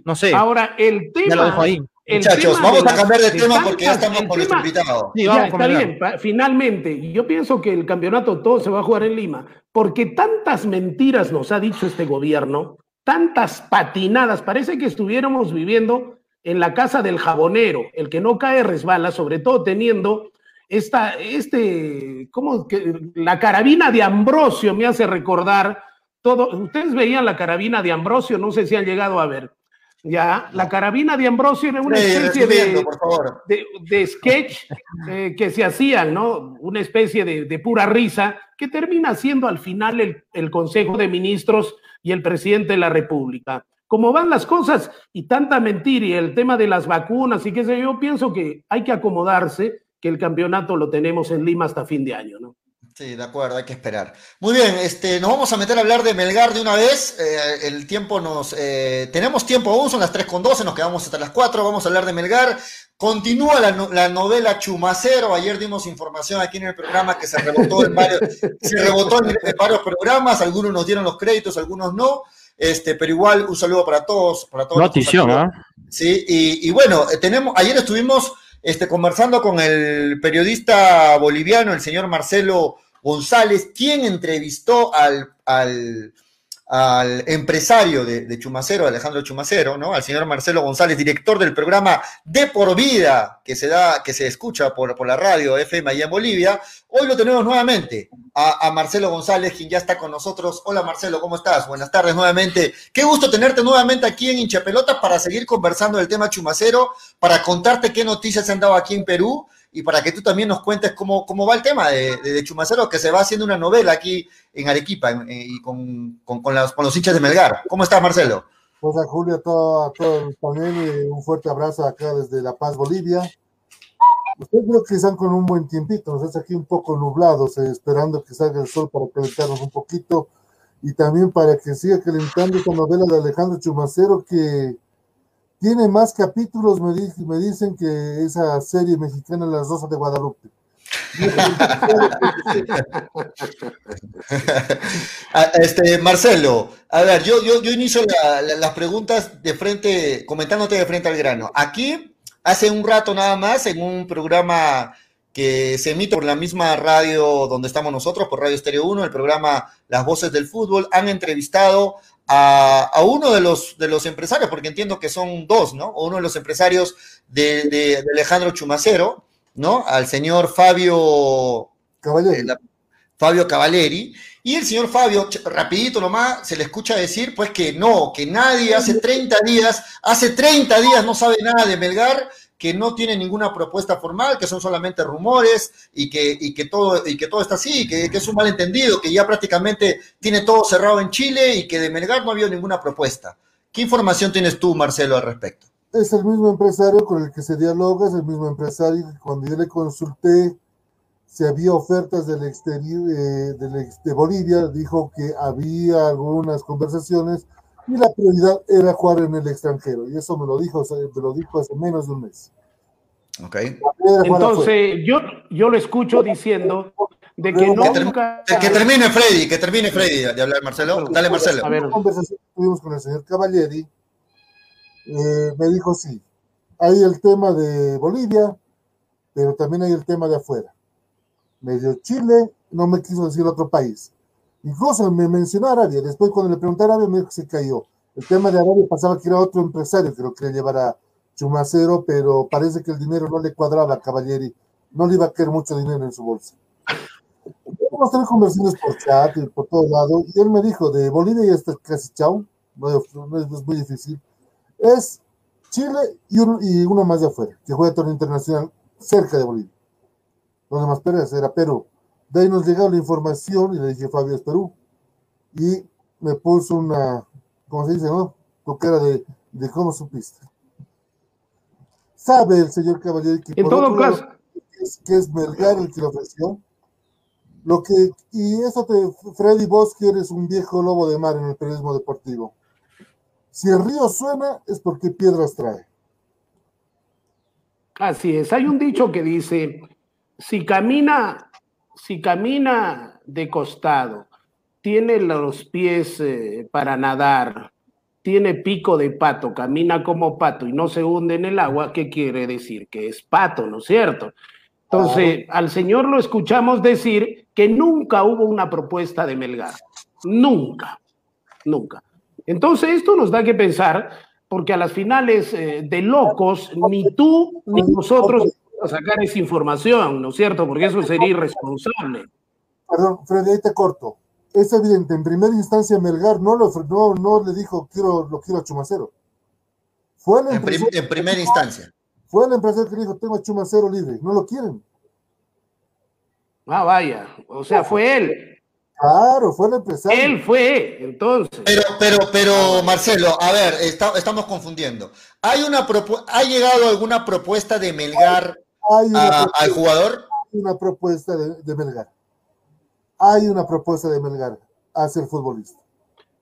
no sé. Ahora, el tema. Ya lo dejo ahí. Muchachos, vamos a cambiar de, tema porque ya estamos con nuestro invitado. Sí, ya, está bien, finalmente, yo pienso que el campeonato todo se va a jugar en Lima, porque tantas mentiras nos ha dicho este gobierno, tantas patinadas, parece que estuviéramos viviendo en la casa del jabonero, el que no cae resbala, sobre todo teniendo esta, este, ¿cómo que? La carabina de Ambrosio me hace recordar todo, ustedes veían la carabina de Ambrosio, no sé si han llegado a ver. Ya, la carabina de Ambrosio era una especie de, de, sketch eh, que se hacían, ¿no? Una especie de, pura risa que termina siendo al final el, el, Consejo de Ministros y el presidente de la República. Como van las cosas y tanta mentira y el tema de las vacunas y qué sé yo, pienso que hay que acomodarse, que el campeonato lo tenemos en Lima hasta fin de año, ¿no? Sí, de acuerdo, hay que esperar. Muy bien, este, nos vamos a meter a hablar de Melgar de una vez. Eh, el tiempo nos. Eh, tenemos tiempo aún, son las 3 con 12, nos quedamos hasta las 4. Vamos a hablar de Melgar. Continúa la, novela Chumacero. Ayer dimos información aquí en el programa que se rebotó en varios, se rebotó en, varios programas. Algunos nos dieron los créditos, algunos no. Este, pero igual, un saludo para todos. Para todos Notición, ¿ah? Sí, y, y bueno, tenemos, ayer estuvimos este, conversando con el periodista boliviano, el señor Marcelo González, quien entrevistó al, al, al empresario de, Chumacero, Alejandro Chumacero, ¿no? Al señor Marcelo González, director del programa De por Vida, que se da, que se escucha por, la radio FM allá en Bolivia. Hoy lo tenemos nuevamente a, a, Marcelo González, quien ya está con nosotros. Hola Marcelo, ¿cómo estás? Buenas tardes nuevamente. Qué gusto tenerte nuevamente aquí en Hinchapelota para seguir conversando del tema Chumacero, para contarte qué noticias se han dado aquí en Perú y para que tú también nos cuentes cómo, cómo va el tema de, de, Chumacero, que se va haciendo una novela aquí en Arequipa y con, con, con, los, con, los, hinchas de Melgar. ¿Cómo estás, Marcelo? Pues a Julio, todo, a todo el panel, un fuerte abrazo acá desde La Paz, Bolivia. Ustedes creo que están con un buen tiempito, nos hace aquí un poco nublados, eh, esperando que salga el sol para calentarnos un poquito y también para que siga calentando esta novela de Alejandro Chumacero que tiene más capítulos, me, me dicen, que esa serie mexicana Las Rosas de Guadalupe. <laughs> Ah, este, Marcelo, a ver, yo, yo, yo inicio las preguntas de frente, comentándote de frente al grano. Aquí, hace un rato nada más, en un programa que se emite por la misma radio donde estamos nosotros, por Radio Estéreo 1, el programa Las Voces del Fútbol, han entrevistado a, uno de los, de los empresarios, porque entiendo que son dos, ¿no? Uno de los empresarios de, Alejandro Chumacero, ¿no? Al señor Fabio. Eh, Fabio Cavaleri, y el señor Fabio, rapidito nomás, se le escucha decir pues que no, que nadie hace 30 días, hace 30 días no sabe nada de Melgar, que no tiene ninguna propuesta formal, que son solamente rumores y que, y que, todo, y que todo está así, que, que, es un malentendido, que ya prácticamente tiene todo cerrado en Chile y que de Melgar no ha habido ninguna propuesta. ¿Qué información tienes tú, Marcelo, al respecto? Es el mismo empresario con el que se dialoga, es el mismo empresario que cuando yo le consulté si había ofertas del exterior, eh, de Bolivia, dijo que había algunas conversaciones, y la prioridad era jugar en el extranjero. Y eso me lo dijo, me lo dijo hace menos de un mes. Ok. Entonces, yo, yo lo escucho diciendo de que no. Que, que, termine Freddy, que termine Freddy de hablar, Marcelo. Dale, Marcelo. A ver. conversación que tuvimos con el señor Cavalieri, eh, me dijo sí. Hay el tema de Bolivia, pero también hay el tema de afuera. Medio Chile, no me quiso decir otro país. Incluso me mencionó Arabia. Después, cuando le pregunté a Arabia, me dijo que se cayó. El tema de Arabia pasaba que era otro empresario que lo quería llevar a Chumacero, pero parece que el dinero no le cuadraba a Cavalieri. No le iba a quedar mucho dinero en su bolsa. Vamos a tener conversaciones por chat y por todo lado. Y él me dijo: de Bolivia ya está casi chao. No, es, muy difícil. Es Chile y uno, y uno más de afuera, que juega torneo internacional cerca de Bolivia. Los demás Pérez era Perú. De ahí nos llegó la información y le dije, Fabio, es Perú. Y me puso una, ¿cómo se dice, no? Toquera de, de cómo supiste. Sabe el señor Caballero que, en todo caso, es, que es Melgar el que lo ofreció. Lo que, y eso te, Freddy, vos que eres un viejo lobo de mar en el periodismo deportivo. Si el río suena es porque piedras trae. Así es. Hay un dicho que dice, si camina, si camina de costado, tiene los pies eh, para nadar, tiene pico de pato, camina como pato y no se hunde en el agua, ¿qué quiere decir? Que es pato, ¿no es cierto? Entonces, al señor lo escuchamos decir que nunca hubo una propuesta de Melgar. Nunca, nunca. Entonces, esto nos da que pensar, porque a las finales eh, de locos, ni tú ni nosotros a sacar esa información, ¿no es cierto? Porque eso sería irresponsable. Perdón, Freddy, ahí te corto. Es evidente, en primera instancia Melgar no, lo, no, no le dijo quiero, lo quiero a Chumacero. Fue el en, en primera instancia. Fue el empresario que dijo, tengo a Chumacero libre. No lo quieren. Ah, vaya. O sea, fue él. Claro, fue el empresario. Él fue, entonces. Pero, pero, pero, Marcelo, a ver, estamos confundiendo. ¿Hay una ¿Ha llegado alguna propuesta de Melgar al jugador? Hay una propuesta de, Melgar. Hay una propuesta de Melgar a ser futbolista.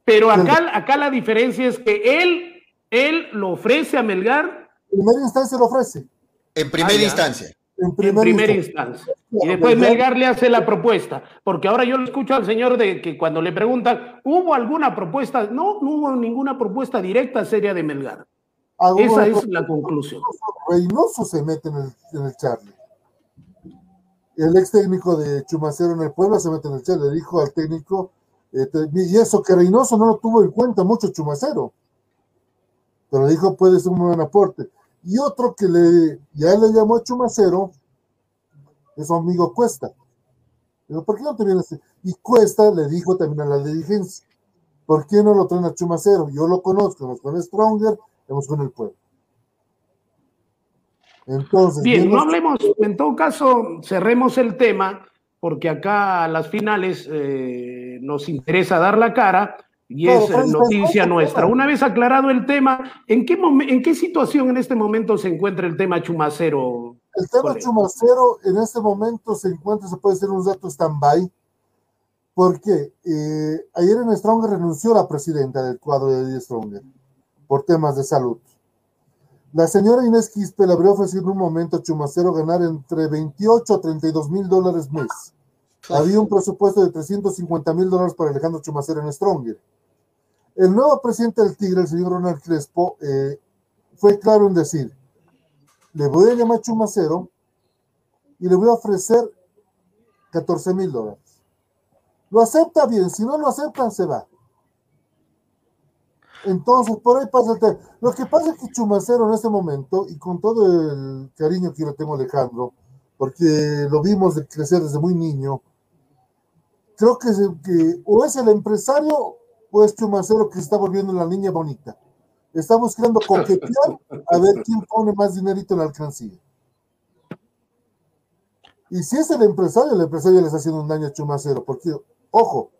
Pero acá, acá la diferencia es que él, él lo ofrece a Melgar en primera instancia lo ofrece. En primera ah, instancia. En primera, instancia. Y después Melgar le hace la propuesta, porque ahora yo lo escucho al señor de que cuando le preguntan, ¿hubo alguna propuesta? No, no hubo ninguna propuesta directa seria de Melgar. Esa es la conclusión. Reynoso se mete en el, en el Charlie. El ex técnico de Chumacero en el pueblo se mete en el Charlie. Le dijo al técnico, este, y eso que Reynoso no lo tuvo en cuenta mucho Chumacero. Pero dijo, puede ser un buen aporte. Y otro que le, ya le llamó Chumacero, es su amigo Cuesta. Digo, ¿por qué no te vienes? Y Cuesta le dijo también a la dirigencia, ¿por qué no lo traen a Chumacero? Yo lo conozco, hemos con Stronger, hemos con el pueblo. Entonces, bien, no hablemos, en todo caso, cerremos el tema, porque acá a las finales eh, nos interesa dar la cara y es noticia nuestra. Una vez aclarado el tema, ¿en qué, ¿en qué situación en este momento se encuentra el tema Chumacero? El tema Chumacero en este momento se encuentra, se puede ser un dato stand-by, porque eh, ayer en Stronger renunció la presidenta del cuadro de Stronger por temas de salud. La señora Inés Quispe le habría ofrecido en un momento a Chumacero ganar entre 28 a 32 mil dólares mes. Había un presupuesto de 350 mil dólares para Alejandro Chumacero en Stronger el nuevo presidente del Tigre, el señor Ronald Crespo, eh, fue claro en decir, le voy a llamar Chumacero y le voy a ofrecer 14 mil dólares. Lo acepta bien, si no lo aceptan, se va. Entonces, por ahí pasa el tema. Lo que pasa es que Chumacero en este momento, y con todo el cariño que le tengo a Alejandro, porque lo vimos crecer desde muy niño, creo que, que o es el empresario pues Chumacero que se está volviendo la niña bonita. Está buscando coquetear a ver quién pone más dinerito en la alcancía. Y si es el empresario, el empresario le está haciendo un daño a Chumacero, porque, ojo,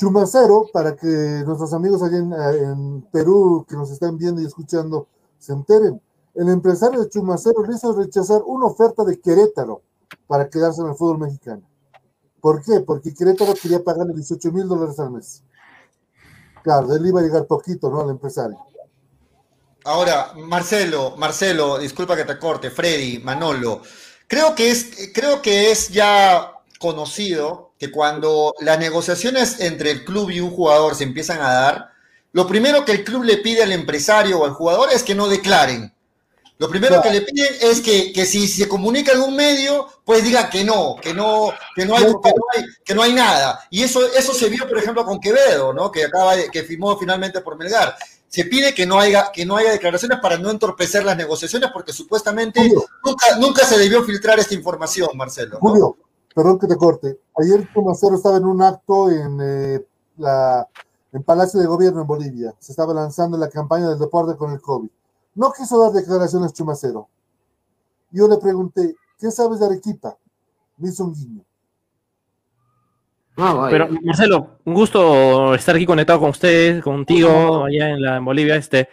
Chumacero, para que nuestros amigos allá en, Perú que nos están viendo y escuchando se enteren, el empresario de Chumacero le hizo rechazar una oferta de Querétaro para quedarse en el fútbol mexicano. ¿Por qué? Porque Querétaro quería pagarle 18 mil dólares al mes. Claro, él iba a llegar poquito, ¿no? Al empresario. Ahora, Marcelo, Marcelo, disculpa que te corte, Freddy, Manolo, creo que es, creo que es ya conocido que cuando las negociaciones entre el club y un jugador se empiezan a dar, lo primero que el club le pide al empresario o al jugador es que no declaren. Lo primero que le piden es que, si se comunica en un medio, pues diga que no, que no, que no hay, que no hay, nada. Y eso, eso se vio, por ejemplo, con Quevedo, ¿no? Que acaba de, que firmó finalmente por Melgar. Se pide que no haya, que no haya declaraciones para no entorpecer las negociaciones, porque supuestamente nunca, nunca se debió filtrar esta información, Marcelo. Julio, perdón que te corte. Ayer Tomacero estaba en un acto en eh, la en Palacio de Gobierno en Bolivia. Se estaba lanzando la campaña del deporte con el COVID no quiso dar declaraciones Chumacero. Yo le pregunté, ¿qué sabes de Arequipa? Me hizo un guiño. Ah, Pero Marcelo, un gusto estar aquí conectado con ustedes, contigo, allá en, la, Bolivia. Este,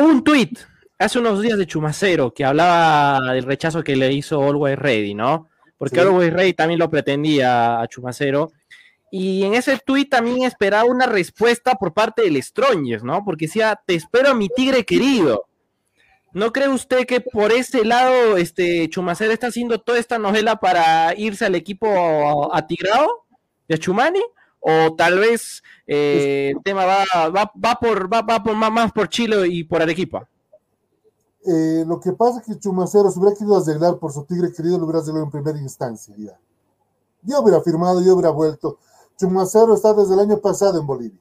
un tuit hace unos días de Chumacero que hablaba del rechazo que le hizo Always Ready, ¿no? Porque Always Ready también lo pretendía a Chumacero Y en ese tuit también esperaba una respuesta por parte del Strongers, ¿no? Porque decía, te espero mi tigre querido. ¿No cree usted que por ese lado este Chumacero está haciendo toda esta novela para irse al equipo atigrado de Chumani? ¿O tal vez eh, el tema va, va, va por, va, va por más, por Chile y por Arequipa? Eh, lo que pasa es que Chumacero se hubiera querido arreglar por su tigre querido, lo hubiera arreglado en primera instancia. Ya. Yo hubiera firmado, yo hubiera vuelto. Chumacero está desde el año pasado en Bolivia.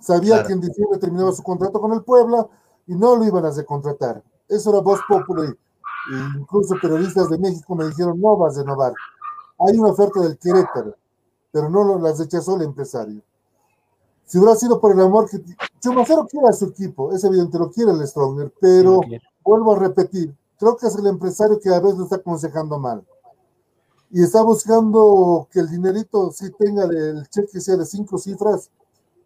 Sabía Claro. que en diciembre terminaba su contrato con el Puebla y no lo iban a recontratar. Eso era voz popular. E incluso periodistas de México me dijeron, no vas a renovar. Hay una oferta del Querétaro, pero no las rechazó el empresario. Si hubiera sido por el amor que... Chumacero quiere a su equipo, es evidente, lo quiere el Stronger, pero vuelvo a repetir, creo que es el empresario que a veces lo está aconsejando mal. Y está buscando que el dinerito sí tenga el cheque sea de cinco cifras,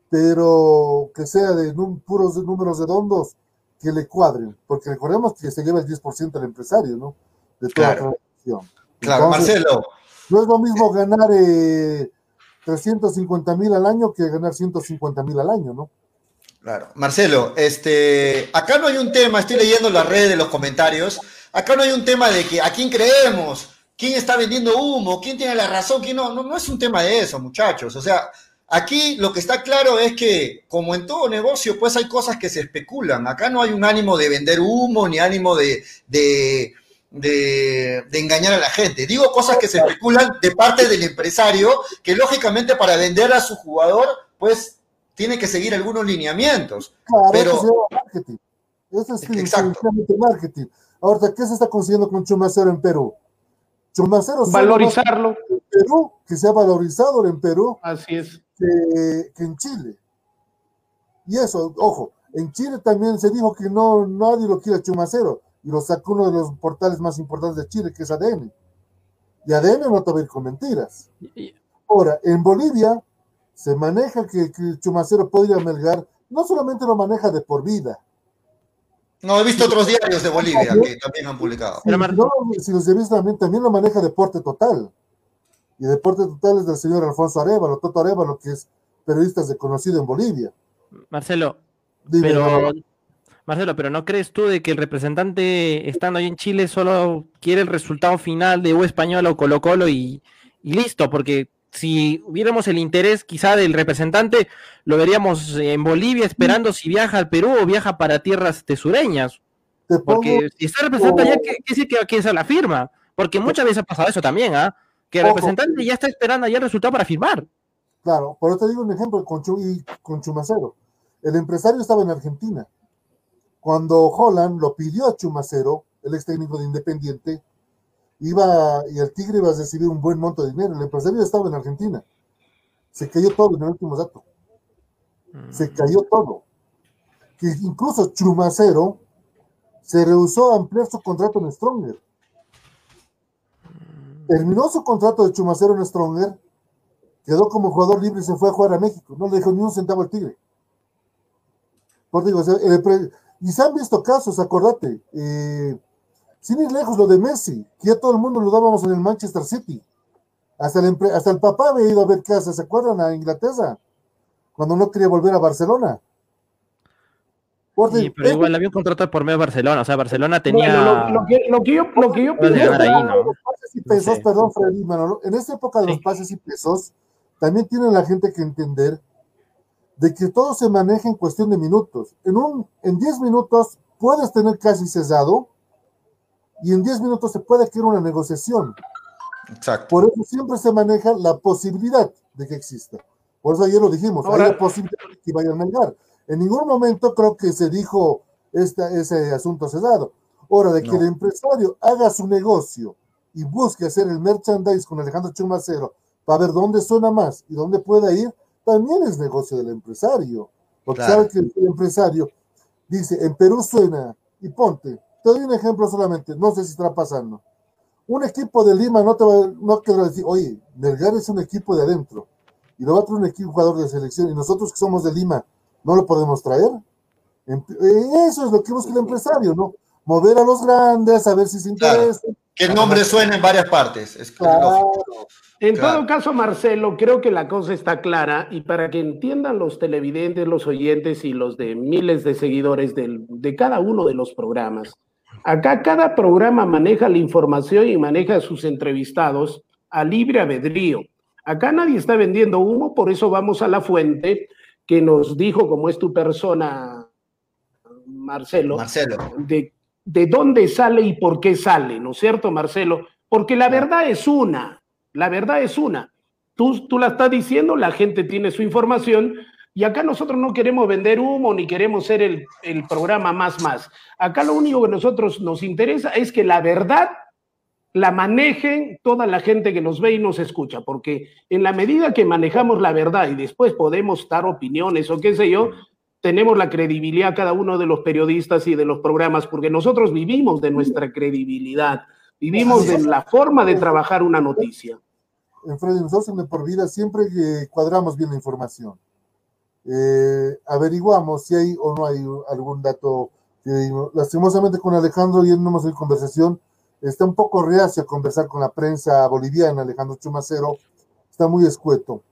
pero que sea de num- puros de números redondos que le cuadren, porque recordemos que se lleva el 10% el empresario, ¿no? De toda Claro. transacción. Claro, Entonces, Marcelo, No es lo mismo ganar eh, 350 mil al año que ganar 150 mil al año, ¿no? Claro. Marcelo, este, acá no hay un tema, estoy leyendo las redes, los comentarios, acá no hay un tema de que a quién creemos, quién está vendiendo humo, quién tiene la razón, quién no, no, no es un tema de eso, muchachos. O sea, aquí lo que está claro es que, como en todo negocio, pues hay cosas que se especulan. Acá no hay un ánimo de vender humo, ni ánimo de, de, de, de engañar a la gente. Digo cosas que se especulan de parte del empresario, que lógicamente para vender a su jugador, pues tiene que seguir algunos lineamientos. Claro, Pero- eso se llama marketing. Eso es Exacto. marketing. Ahora, ¿qué se está consiguiendo con Chumacero en Perú? Chumacero Valorizarlo, en Perú, que se ha valorizado en Perú así es. que, que en Chile. Y eso, ojo, en Chile también se dijo que no nadie lo quiere Chumacero y lo sacó uno de los portales más importantes de Chile, que es ADN. Y ADN no te va a ir con mentiras. Ahora, en Bolivia se maneja que, que Chumacero podría Melgar, no solamente lo maneja de por vida, No, he visto otros diarios de Bolivia que también han publicado. Mar- no, si los he visto también, también lo maneja Deporte Total. Y Deporte Total es del señor Alfonso Arevalo, Toto Arevalo, que es periodista reconocido en Bolivia. Marcelo, Dime, pero. Marcelo, pero ¿no crees tú de que el representante estando ahí en Chile solo quiere el resultado final de U Español o Colo Colo y, y listo? Porque si hubiéramos el interés quizá del representante, lo veríamos en Bolivia esperando si viaja al Perú o viaja para tierras tesureñas. te Porque si está representante allá, ¿qué decir que aquí la firma? Porque muchas veces ha pasado eso también, ¿ah? Que el Ojo. representante ya está esperando allá el resultado para firmar. claro, por eso te digo un ejemplo con, Chu- y con Chumacero. El empresario estaba en Argentina. Cuando Holland lo pidió a Chumacero, el ex técnico de Independiente, iba y el Tigre iba a recibir un buen monto de dinero. El empresario estaba en Argentina. Se cayó todo en el último dato. se cayó todo. Que incluso Chumacero se rehusó a ampliar su contrato en Stronger. Terminó su contrato de Chumacero en Stronger, quedó como jugador libre y se fue a jugar a México. No le dejó ni un centavo al Tigre. Por digo, o sea, el pre- y se han visto casos, acordate. eh, sin ir lejos, lo de Messi, que ya todo el mundo lo dábamos en el Manchester City. Hasta el, hasta el papá había ido a ver casas, ¿se acuerdan? A Inglaterra, cuando no quería volver a Barcelona. Sí, pero igual había un contrato por medio de Barcelona, o sea, Barcelona tenía... Bueno, lo, lo que, lo que yo, lo que yo pienso- ¿no? los pases y No pesos, sé. perdón, Freddy, Manolo, en esta época de los Sí. pases y pesos, también tiene la gente que entender de que todo se maneja en cuestión de minutos. En un, en 10 minutos puedes tener casi cesado y en 10 minutos se puede crear una negociación. Exacto. Por eso siempre se maneja la posibilidad de que exista. Por eso ayer lo dijimos, Ahora- hay la posibilidad de que vaya a negar. En ningún momento creo que se dijo esta, ese asunto cesado. Ahora, de que No. el empresario haga su negocio y busque hacer el merchandise con Alejandro Chumacero para ver dónde suena más y dónde puede ir, también es negocio del empresario. Porque Claro. sabe que el empresario dice, en Perú suena, y ponte, te doy un ejemplo solamente, no sé si estará pasando. Un equipo de Lima no te va no querrá decir, oye, Melgar es un equipo de adentro, y lo va a traer un equipo jugador de selección, y nosotros que somos de Lima, ¿no lo podemos traer? Em- eh, Eso es lo que busca el empresario, ¿no? Mover a los grandes, a ver si se Claro. interesa. Que el nombre suena en varias partes. Es Claro. En todo caso, Marcelo, creo que la cosa está clara y para que entiendan los televidentes, los oyentes y los de miles de seguidores de cada uno de los programas, acá cada programa maneja la información y maneja a sus entrevistados a libre albedrío. Acá nadie está vendiendo humo, por eso vamos a la fuente que nos dijo, como es tu persona, Marcelo, Marcelo. De, de dónde sale y por qué sale, ¿no es cierto, Marcelo? Porque la verdad es una. La verdad es una. Tú, tú la estás diciendo, la gente tiene su información y acá nosotros no queremos vender humo ni queremos ser el, programa más más. Acá lo único que nosotros nos interesa es que la verdad la manejen toda la gente que nos ve y nos escucha, porque en la medida que manejamos la verdad y después podemos dar opiniones o qué sé yo, tenemos la credibilidad cada uno de los periodistas y de los programas, porque nosotros vivimos de nuestra credibilidad. Vivimos de la forma de trabajar una noticia. En Freddy, nosotros en Por Vida siempre cuadramos bien la información. Eh, averiguamos si hay o no hay algún dato. lastimosamente con Alejandro y él no hemos en conversación. Está un poco reacio a conversar con la prensa boliviana, Alejandro Chumacero. Está muy escueto.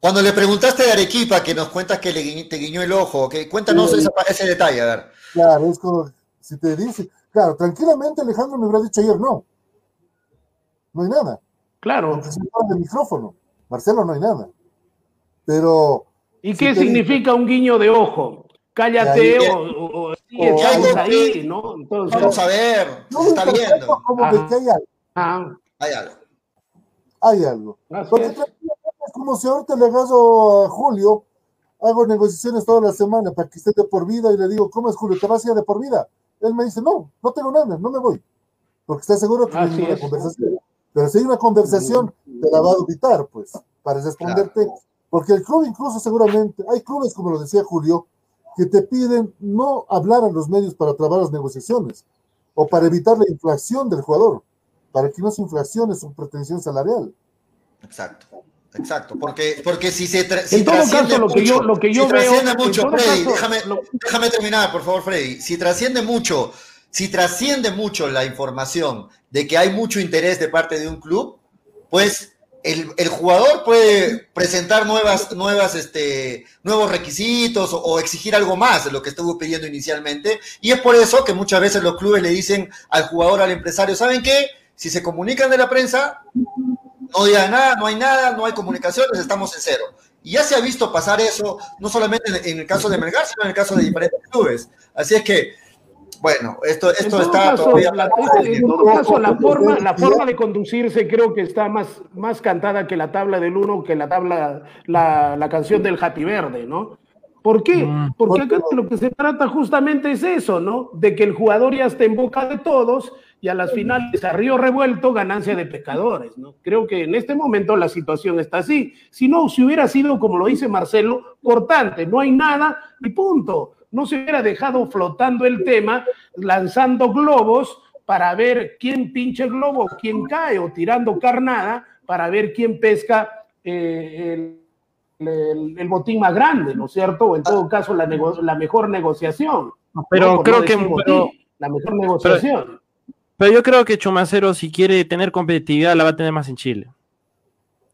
Cuando le preguntaste de Arequipa, que nos cuentas que le, te guiñó el ojo, que cuéntanos ese detalle, a ver. Claro, es como si te dice, claro, tranquilamente Alejandro me hubiera dicho ayer no no hay nada. Claro. Aunque se el micrófono. Marcelo, no hay nada. Pero. ¿Y qué significa un guiño de ojo? Cállate o, o, ahí, ¿no? Entonces, vamos a ver, no, se está viendo. Como que hay algo. Ah. Hay algo. Hay algo. Porque es. como si ahorita le hago a Julio, hago negociaciones toda la semana para que esté de por vida y le digo, ¿cómo es Julio? ¿Te vas a ir de por vida? Él me dice, no, no tengo nada, no me voy. Porque está seguro que hay una conversación. Pero si hay una conversación, te la va a evitar, pues, para responderte. Porque el club incluso seguramente, hay clubes, como lo decía Julio, que te piden no hablar a los medios para trabar las negociaciones o para evitar la inflación del jugador, para que no se inflacione su pretensión salarial. Exacto. Exacto, porque, porque si se si en todo caso, lo que yo, lo que yo si veo, mucho, Freddy, déjame, déjame terminar, por favor, Freddy. Si trasciende mucho si trasciende mucho la información de que hay mucho interés de parte de un club, pues el, jugador puede presentar nuevas, nuevas, este, nuevos requisitos o, exigir algo más de lo que estuvo pidiendo inicialmente. Y es por eso que muchas veces los clubes le dicen al jugador, al empresario, ¿saben qué? Si se comunican de la prensa, no digan nada, no hay nada, no hay comunicaciones, estamos en cero. Y ya se ha visto pasar eso, no solamente en, el caso de Melgar, sino en el caso de diferentes clubes. Así es que bueno, esto, esto está todavía... La, en todo caso, la forma, la forma de conducirse creo que está más, más cantada que la tabla del uno, que la tabla, la, la canción del Happy Verde, ¿no? ¿Por qué? Mm. Porque acá lo que se trata justamente es eso, ¿no? De que el jugador ya esté en boca de todos y a las finales a río revuelto ganancia de pecadores, ¿no? Creo que en este momento la situación está así. Si no, si hubiera sido, como lo dice Marcelo, cortante, no hay nada y punto no se hubiera dejado flotando el tema lanzando globos para ver quién pinche el globo, quién cae, o tirando carnada para ver quién pesca eh, el, botín más grande, ¿no es cierto? O en todo caso, la, la mejor negociación. Pero creo que. la mejor negociación. Pero, yo creo que Chumacero, si quiere tener competitividad, la va a tener más en Chile.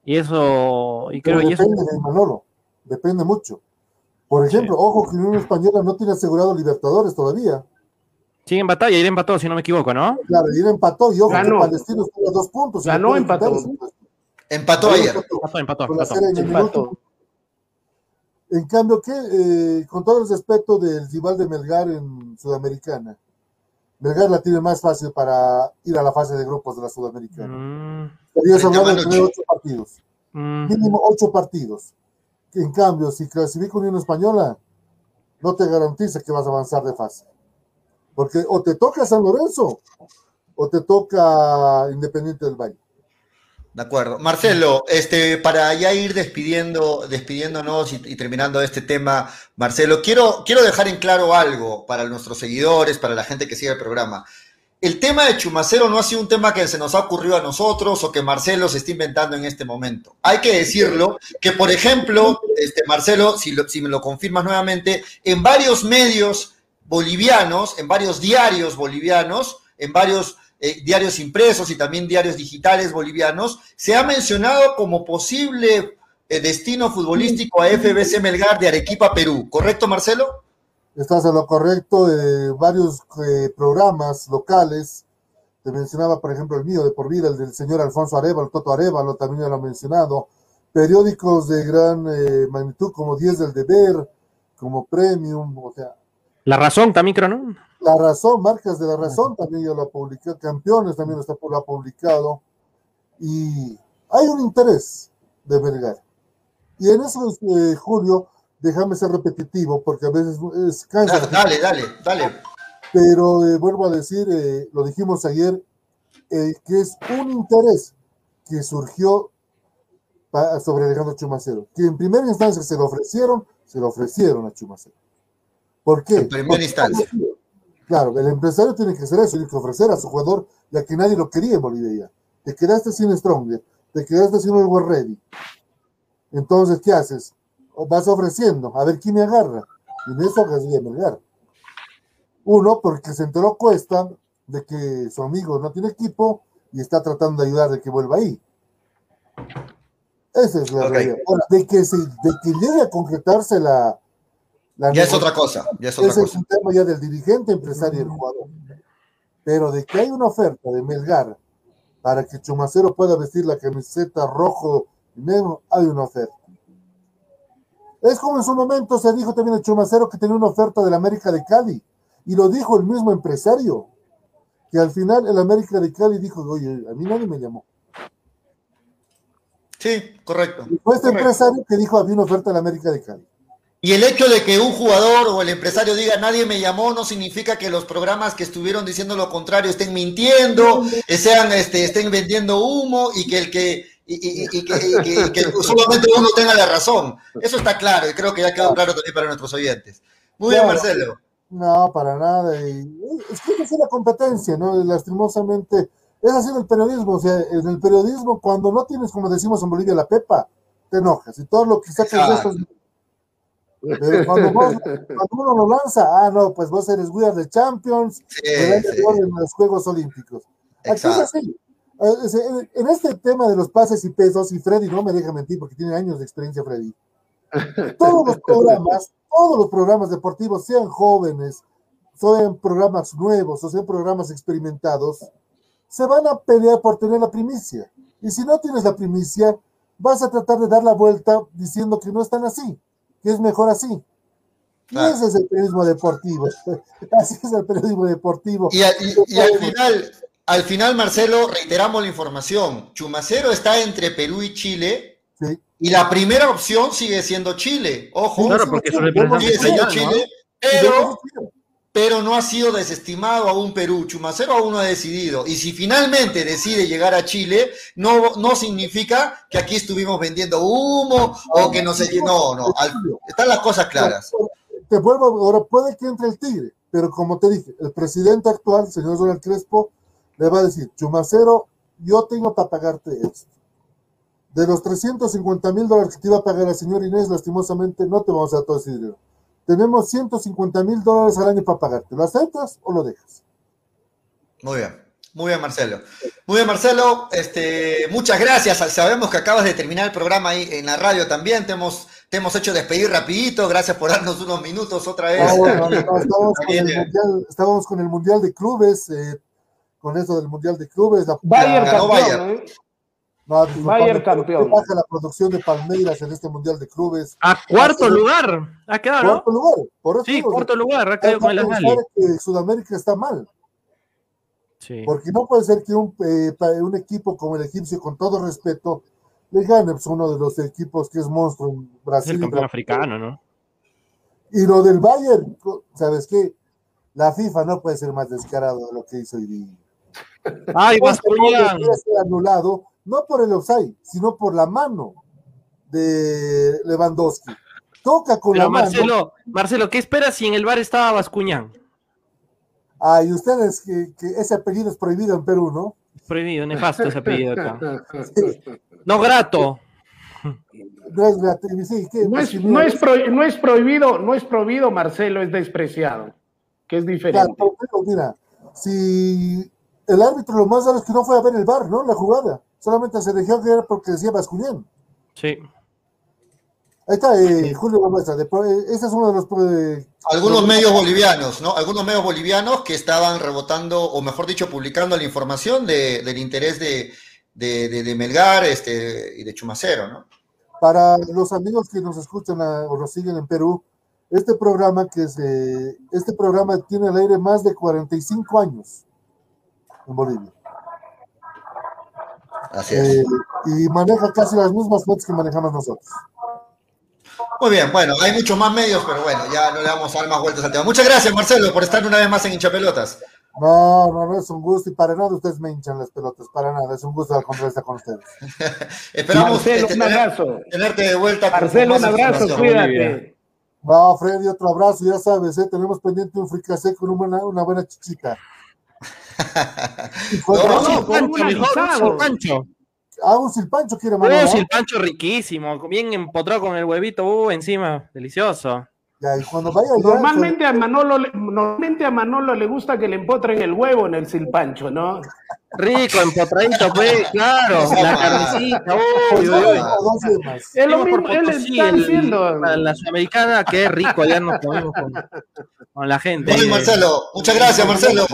Y eso. Y creo, depende y eso... Manolo, depende mucho. Por ejemplo, ojo que Unión Española no tiene asegurado Libertadores todavía. Sí, en batalla, ir empató, si no me equivoco, ¿no? Claro, ir empató y ojo Ganó. que Palestino tiene dos puntos. Ganó, empató. Empató ayer. Empató, empató, empató. empató. En cambio, ¿qué? Eh, con todo el respeto del rival de Melgar en Sudamericana, Melgar la tiene más fácil para ir a la fase de grupos de la Sudamericana. Mm. Estarías hablando de tener ocho partidos. Mm. Mínimo ocho partidos. En cambio, si clasifica Unión Española, no te garantiza que vas a avanzar de fase. Porque o te toca San Lorenzo o te toca Independiente del Valle. De acuerdo. Marcelo, este, para ya ir despidiendo, despidiéndonos y, terminando este tema, Marcelo, quiero, quiero dejar en claro algo para nuestros seguidores, para la gente que sigue el programa el tema de Chumacero no ha sido un tema que se nos ha ocurrido a nosotros o que Marcelo se está inventando en este momento. Hay que decirlo que, por ejemplo, este, Marcelo, si, si me lo confirmas nuevamente, en varios medios bolivianos, en varios diarios bolivianos, en varios eh, diarios impresos y también diarios digitales bolivianos, se ha mencionado como posible eh, destino futbolístico a FBC Melgar de Arequipa, Perú. ¿Correcto, Marcelo? Estás en lo correcto. de varios eh, programas locales. Te mencionaba, por ejemplo, el mío de por vida, el del señor Alfonso Arevalo, Toto Arevalo, también ya lo ha mencionado. Periódicos de gran eh, magnitud como 10 del Deber, como Premium, o sea. La Razón también creo, ¿no? La Razón, marcas de La Razón también ya lo ha publicado, Campeones también lo ha publicado. Y hay un interés de Vergara. Y en eso, eh, Julio, déjame ser repetitivo, porque a veces es cansa. Dale, dale, dale. Pero eh, vuelvo a decir, eh, lo dijimos ayer, que es un interés que surgió sobre Alejandro Chumacero, que en primera instancia se lo ofrecieron, se lo ofrecieron a Chumacero. ¿Por qué? En primera instancia. Claro, el empresario tiene que hacer eso, tiene que ofrecer a su jugador, ya que nadie lo quería en Bolivia. Te quedaste sin Stronger, te quedaste sin el Ready, entonces, ¿qué haces? Vas ofreciendo, a ver quién me agarra. Y en eso me Melgar. Uno, porque se enteró Cuesta de que su amigo no tiene equipo y está tratando de ayudar de que vuelva ahí. Esa es la realidad. de, que se, de que llegue a concretarse la. ya es otra cosa. Ya es otra ese es un tema ya del dirigente, empresario y el jugador. Pero de que hay una oferta de Melgar para que Chumacero pueda vestir la camiseta rojo Primero hay una oferta. Es como en su momento se dijo también el Chumacero que tenía una oferta del América de Cali. Y lo dijo el mismo empresario. Que al final el América de Cali dijo, oye, a mí nadie me llamó. Sí, correcto. Y fue este empresario que dijo, había una oferta del América de Cali. Y el hecho de que un jugador o el empresario diga nadie me llamó no significa que los programas que estuvieron diciendo lo contrario estén mintiendo, sean, este, estén vendiendo humo y que el que y, que, <laughs> solamente uno tenga la razón. Eso está claro y creo que ya quedó claro también para nuestros oyentes. Muy bien, Marcelo. No, para nada. Y, es que es la competencia, ¿no? Lastimosamente, es así en el periodismo. O sea, en el periodismo, cuando no tienes, como decimos en Bolivia, la pepa, te enojas. Y todo lo que sacas de estos. Pero cuando, cuando, uno lo lanza, ah, no, pues vos eres Weird de Champions, sí, en los Juegos Olímpicos. Aquí es así. Eh, en este tema de los pases y pesos, y Freddy no me deja mentir porque tiene años de experiencia, Freddy. <laughs> Todos los programas, todos los programas deportivos, sean jóvenes, sean programas nuevos o sean programas experimentados, se van a pelear por tener la primicia. Y si no tienes la primicia, vas a tratar de dar la vuelta diciendo que no están así, que es mejor así. Y ese es el periodismo deportivo. <laughs> Así es el periodismo deportivo. y al final, al final, Marcelo, reiteramos la información. Chumacero está entre Perú y Chile. Y la primera opción sigue siendo Chile. Ojo, claro, porque sigue siendo Chile, pero, pero no ha sido desestimado aún Perú. Chumacero aún no ha decidido. Y si finalmente decide llegar a Chile, no, no significa que aquí estuvimos vendiendo humo o que no se No, no. están las cosas claras. Te vuelvo, ahora puede que entre el Tigre, pero como te dije, el presidente actual, señor Donald Crespo, le va a decir, Chumacero, yo tengo para pagarte esto. De los 350 mil dólares que te iba a pagar la señora Inés, lastimosamente no te vamos a dar todo ese dinero. Tenemos 150 mil dólares al año para pagarte. ¿Lo aceptas o lo dejas? Muy bien. Muy bien, Marcelo. Muy bien, Marcelo. Este, muchas gracias. Sabemos que acabas de terminar el programa ahí en la radio también. Te hemos, te hemos hecho despedir rapidito. Gracias por darnos unos minutos otra vez. Ah, <laughs> estábamos, con el mundial, de Clubes. Eh, con eso del Mundial de Clubes. La, Bayern campeón, ¿eh? No, Bayern campeón. Baja la producción de Palmeiras en este Mundial de Clubes. A cuarto lugar. Ha quedado, Cuarto lugar. Por eso sí, cuarto lugar. Ha quedado con que Sudamérica está mal. Sí. Porque no puede ser que un, eh, un equipo como el egipcio, con todo respeto, le gane pues, uno de los equipos que es monstruo en Brasil. el campeón africano, ¿no? Y lo del Bayern, ¿sabes qué? La FIFA no puede ser más descarado de lo que hizo hoy día. Ay, Bascuñán. anulado, no por el offside, sino por la mano de Lewandowski. Toca con la Marcelo, mano. Marcelo, ¿qué esperas si en el bar estaba Bascuñán? Ay, ustedes, que, ese apellido es prohibido en Perú, ¿no? Prohibido, nefasto ese apellido acá. <laughs> No grato. No es, grato, sí, no, es, no, es no es prohibido, no es prohibido, Marcelo, es despreciado, que es diferente. mira, si el árbitro lo más raro es que no fue a ver el bar, ¿no? La jugada. Solamente se dejó que era porque decía Bascuñán. Sí. Ahí está, eh, Julio lo muestra. De- eh, ese es uno de los. eh, Algunos medios bolivianos, ¿no? Algunos medios bolivianos que estaban rebotando, o mejor dicho, publicando la información de- del interés de, de, de- de Melgar este, y de Chumacero, ¿no? Para los amigos que nos escuchan a- o nos siguen en Perú, este programa que es eh, este programa tiene al aire más de 45 años en Bolivia. Así es. Eh, y maneja casi las mismas fuentes que manejamos nosotros. Muy bien, bueno, hay muchos más medios, pero bueno, ya no le vamos a dar más vueltas al tema. Muchas gracias, Marcelo, por estar una vez más en Hinchapelotas. No, no, no es un gusto y para nada ustedes me hinchan las pelotas, para nada, es un gusto conversar con ustedes. <laughs> Esperamos Marcelo, este, un tener- abrazo. tenerte de vuelta. Marcelo, un abrazo, cuídate. No, Freddy, otro abrazo, ya sabes, ¿eh? tenemos pendiente un fricasé con una, buena- una buena chichita. <laughs> No, abrazo. no, un Pancho, mejor, avisado. un Pancho. Ah, un silpancho quiere Uh, mandar. sí, el pancho riquísimo, bien empotrado con el huevito, uh, encima, delicioso. Ya, y cuando vaya allá, Normalmente a Manolo, le- normalmente a Manolo le gusta que le empotren el huevo en el silpancho, ¿no? Rico, empotradito, pues, claro, la carnecita, pues, uy, uy, uy. Es lo mismo, él está diciendo. la, la sudamericana, qué rico, allá nos comimos con, con la gente. Muy bien, Marcelo. Muchas gracias, Marcelo.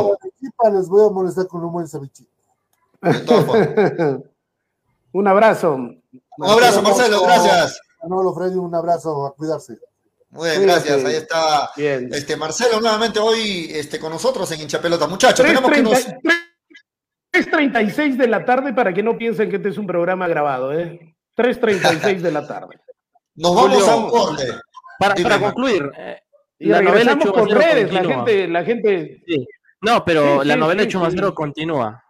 Les voy a molestar con un buen cevichito. De todas formas. <laughs> Un abrazo. Un abrazo, Marcelo, gracias. Manolo, Freddy, un abrazo, a cuidarse. Muy bien, gracias. Ahí está Bien. este Marcelo nuevamente hoy este, con nosotros en Hinchapelotas. Muchachos, tenemos que nos. 3.36 de la tarde para que no piensen que este es un programa grabado, ¿eh? 3.36 de la tarde. Nos vamos Julio. a un corte. Para, para concluir, eh, Y la novela regresamos con redes, la gente, la gente. Sí. No, pero Sí, la sí, novela sí, de Chumacero sí. continúa.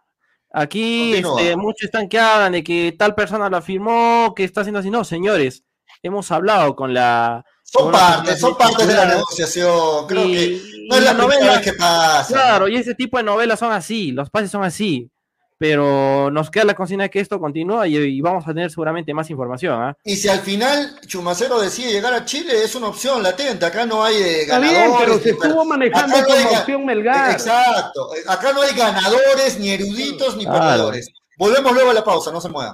Aquí Continúa. este, muchos están que hablan de que tal persona lo afirmó, que está haciendo así. No, señores, hemos hablado con la. Son partes, son partes de la negociación. Creo y- que no es la, la primera novela- vez que pasa. Claro, y ese tipo de novelas son así, los pases son así. Pero nos queda la consigna de que esto continúa y, y vamos a tener seguramente más información. ¿ah? Y si al final Chumacero decide llegar a Chile, es una opción latente. Acá no hay eh, Está ganadores. bien, pero se estuvo manejando no como opción Melgar. Exacto. Acá no hay ganadores, ni eruditos, ni Claro. perdedores. Volvemos luego a la pausa, no se muevan.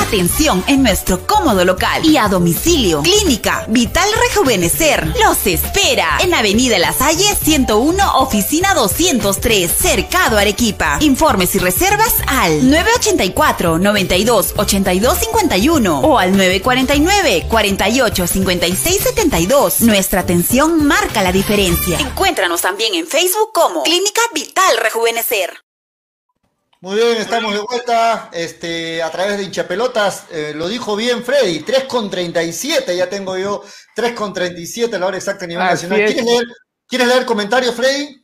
Atención en nuestro cómodo local y a domicilio. Clínica Vital Rejuvenecer los espera en Avenida La Salle 101, oficina 203, Cercado Arequipa. Informes y reservas al 984 92 82 51 o al 949 48 56 72. Nuestra atención marca la diferencia. Encuéntranos también en Facebook como Clínica Vital Rejuvenecer. Muy bien, estamos de vuelta este, a través de hinchapelotas. Eh, lo dijo bien Freddy, 3 con 37, ya tengo yo 3 con 37 la hora exacta a nivel Así nacional. es. ¿Quieres leer, ¿Quieres leer comentarios, Freddy?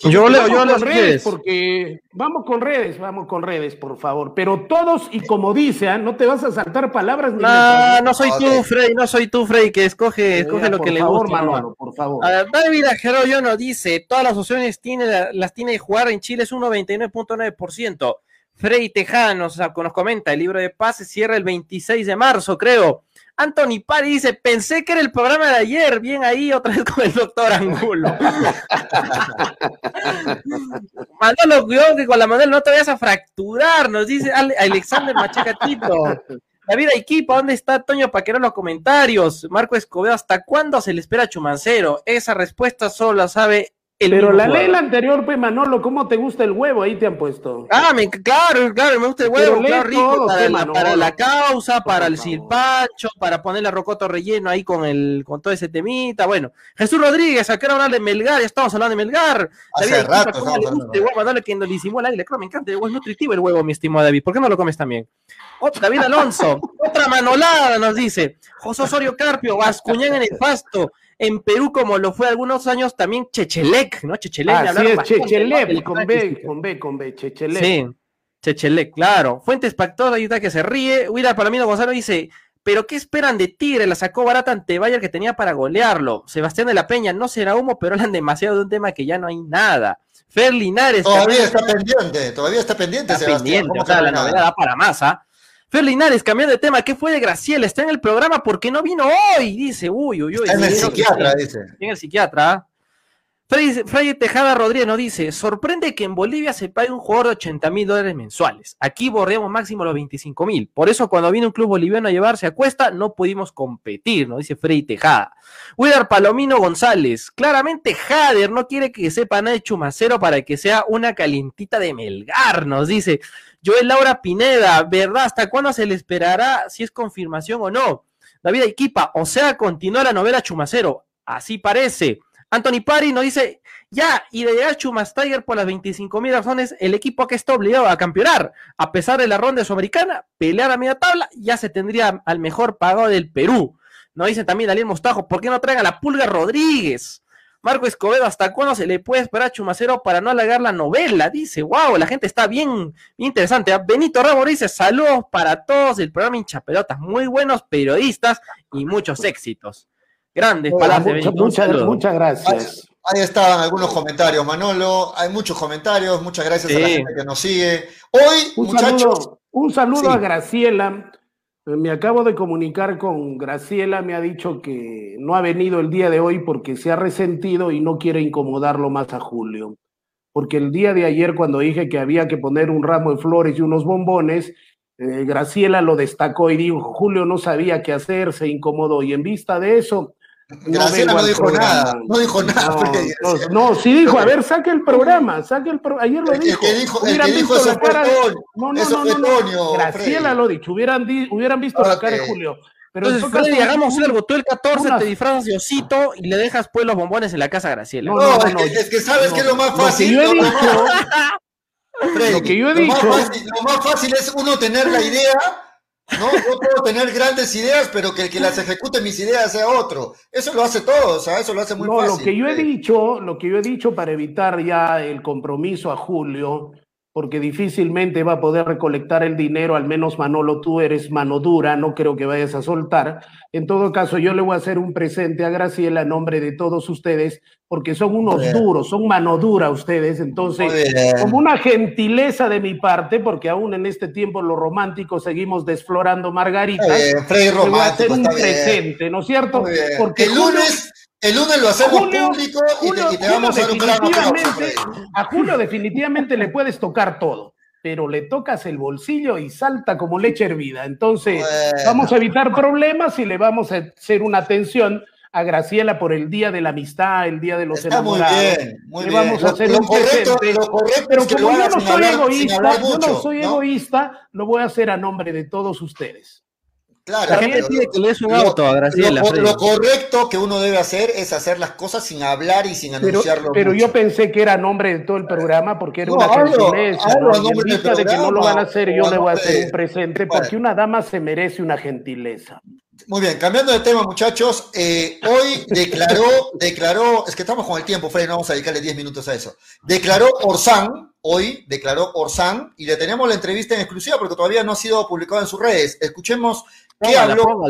Yo leo, yo si redes, porque vamos con redes, vamos con redes, por favor. Pero todos, y como dice, ¿ah? no te vas a saltar palabras ni No, no soy Ok. tú, Freddy, no soy tú, Freddy, que escoge, escoge lo que le favor, gusta. ¿no? Manolo, por favor. A ver, David Ajeroyo nos dice, todas las opciones tiene, la- las tiene de jugar en Chile es un 99.9%. Freddy Tejano nos, nos comenta, el libro de pases cierra el 26 de marzo, creo. Anthony Pari dice, pensé que era el programa de ayer, bien ahí otra vez con el doctor Angulo. <laughs> Manolo, cuidado que con la Manuel no te vayas a fracturar, nos dice Ale- Alexander Machacatito. David Equipo, ¿dónde está Toño que no los comentarios? Marco Escobedo, ¿hasta cuándo se le espera a Chumancero? Esa respuesta solo la sabe el Pero la jugador. ley la anterior, pues, Manolo, ¿cómo te gusta el huevo? Ahí te han puesto. Ah, me- claro, claro, me gusta el huevo, claro, rico, todo, para, la, Manolo. para la causa, para el silpacho, para ponerle rocoto relleno ahí con el con todo ese temita. Bueno, Jesús Rodríguez, acá hablar de Melgar, ya estamos hablando de Melgar. Hace David, rato ¿cómo le gusta el huevo? Manolo, que nos disimula ahí, le creo, me encanta, el huevo es nutritivo el huevo, mi estimado David. ¿Por qué no lo comes también? Ot- David Alonso, <laughs> otra manolada nos dice. José Osorio Carpio, Bascuñán en el pasto. En Perú, como lo fue algunos años, también Chechelec, ¿no? Chechelec. es, ¿no? Chechelep, del con B, con B, con B, Chechelep. Sí, Chechelec, claro. Fuentes Pactor, ahí está que se ríe. Willard Palomino Gonzalo dice, pero ¿qué esperan de Tigre? La sacó barata ante Bayern que tenía para golearlo. Sebastián de la Peña, no será humo, pero hablan demasiado de un tema que ya no hay nada. Fer Linares. Todavía está pendiente, todavía está pendiente, está Pendiente, o sea, la novedad da para más, ¿ah? Fer Linares, cambiando de tema, ¿qué fue de Graciela? Está en el programa porque no vino hoy, dice, uy, uy, uy. Está en el psiquiatra, dice. En el psiquiatra, Freddy, Tejada Rodríguez nos dice, sorprende que en Bolivia se pague un jugador de 80 mil dólares mensuales. Aquí bordeamos máximo los 25 mil. Por eso cuando viene un club boliviano a llevarse a cuesta, no pudimos competir, nos dice Freddy Tejada. Willard Palomino González, claramente Jader no quiere que sepa nada de Chumacero para que sea una calientita de Melgar, nos dice. Joel Laura Pineda, ¿verdad? ¿Hasta cuándo se le esperará si es confirmación o no? David Equipa, o sea, continúa la novela Chumacero. Así parece. Anthony Pari nos dice, ya, y de llegar Chumas Tiger por las 25 mil razones, el equipo que está obligado a campeonar, a pesar de la ronda sudamericana, pelear a media tabla, ya se tendría al mejor pagado del Perú. Nos dice también Daniel Mostajo, ¿por qué no traigan a la Pulga Rodríguez? Marco Escobedo, ¿hasta cuándo se le puede esperar a Chumacero para no alargar la novela? Dice, wow, la gente está bien, interesante. ¿ah? Benito Ramos dice, saludos para todos del programa Hinchapelotas, muy buenos periodistas y muchos éxitos. Grandes palabras. muchas, gracias. Ahí, estaban algunos comentarios, Manolo. Hay muchos comentarios. Muchas gracias a la gente que nos sigue. Hoy, un muchachos. Saludo, un saludo a Graciela. Me acabo de comunicar con Graciela, me ha dicho que no ha venido el día de hoy porque se ha resentido y no quiere incomodarlo más a Julio. Porque el día de ayer, cuando dije que había que poner un ramo de flores y unos bombones, eh, Graciela lo destacó y dijo, Julio no sabía qué hacer, se incomodó. Y en vista de eso, Graciela no, dijo nada, no dijo nada. No, sí dijo, a ver, saque el programa, saque el programa. Ayer lo dijo. El que dijo, el que dijo eso No, no, no, no, Graciela lo dicho, hubieran, hubieran visto la cara de Julio. Pero Entonces, Freddy, hagamos algo. Tú el 14 te disfrazas de osito y le dejas pues los bombones en la casa a Graciela. No, no, no, es, que, sabes que es lo más fácil. Lo que yo he dicho, Freddy, lo que yo he dicho, lo más fácil es uno tener la idea no, yo puedo tener grandes ideas, pero que el que las ejecute mis ideas sea otro. Eso lo hace todo, o sea, eso lo hace muy no, Lo que yo he dicho, lo que yo he dicho para evitar ya el compromiso a Julio, porque difícilmente va a poder recolectar el dinero, al menos Manolo, tú eres mano dura, no creo que vayas a soltar. En todo caso, yo le voy a hacer un presente a Graciela en nombre de todos ustedes, porque son unos duros, son mano dura ustedes, entonces, como una gentileza de mi parte, porque aún en este tiempo los románticos seguos desflorando margaritas, le voy a hacer un presente, ¿no es cierto? Porque el lunes... El lunes lo hacemos público y, te, vamos a dar un A Julio definitivamente le puedes tocar todo, pero le tocas el bolsillo y salta como leche hervida. Entonces, vamos a evitar problemas y le vamos a hacer una atención a Graciela por el Día de la Amistad, el Día de los Enamorados. Muy bien, muy le vamos a hacer un correcto, pero como yo no soy egoísta, yo no soy egoísta, lo voy a hacer a nombre de todos ustedes. Claro, la gente pide que le des un auto a Graciela. Lo, correcto que uno debe hacer es hacer las cosas sin hablar y sin anunciarlo. Pero, yo pensé que era nombre de todo el programa porque era una gentileza. Y en vista de que no lo van a hacer, yo le voy a hacer un presente porque una dama se merece una gentileza. Muy bien, cambiando de tema, muchachos. Eh, hoy declaró, <laughs> declaró, es que estamos con el tiempo, Freddy, no vamos a dedicarle 10 minutos a eso. Declaró Orsán, hoy declaró Orsán, y le tenemos la entrevista en exclusiva porque todavía no ha sido publicada en sus redes. Escuchemos ¿Qué, habló,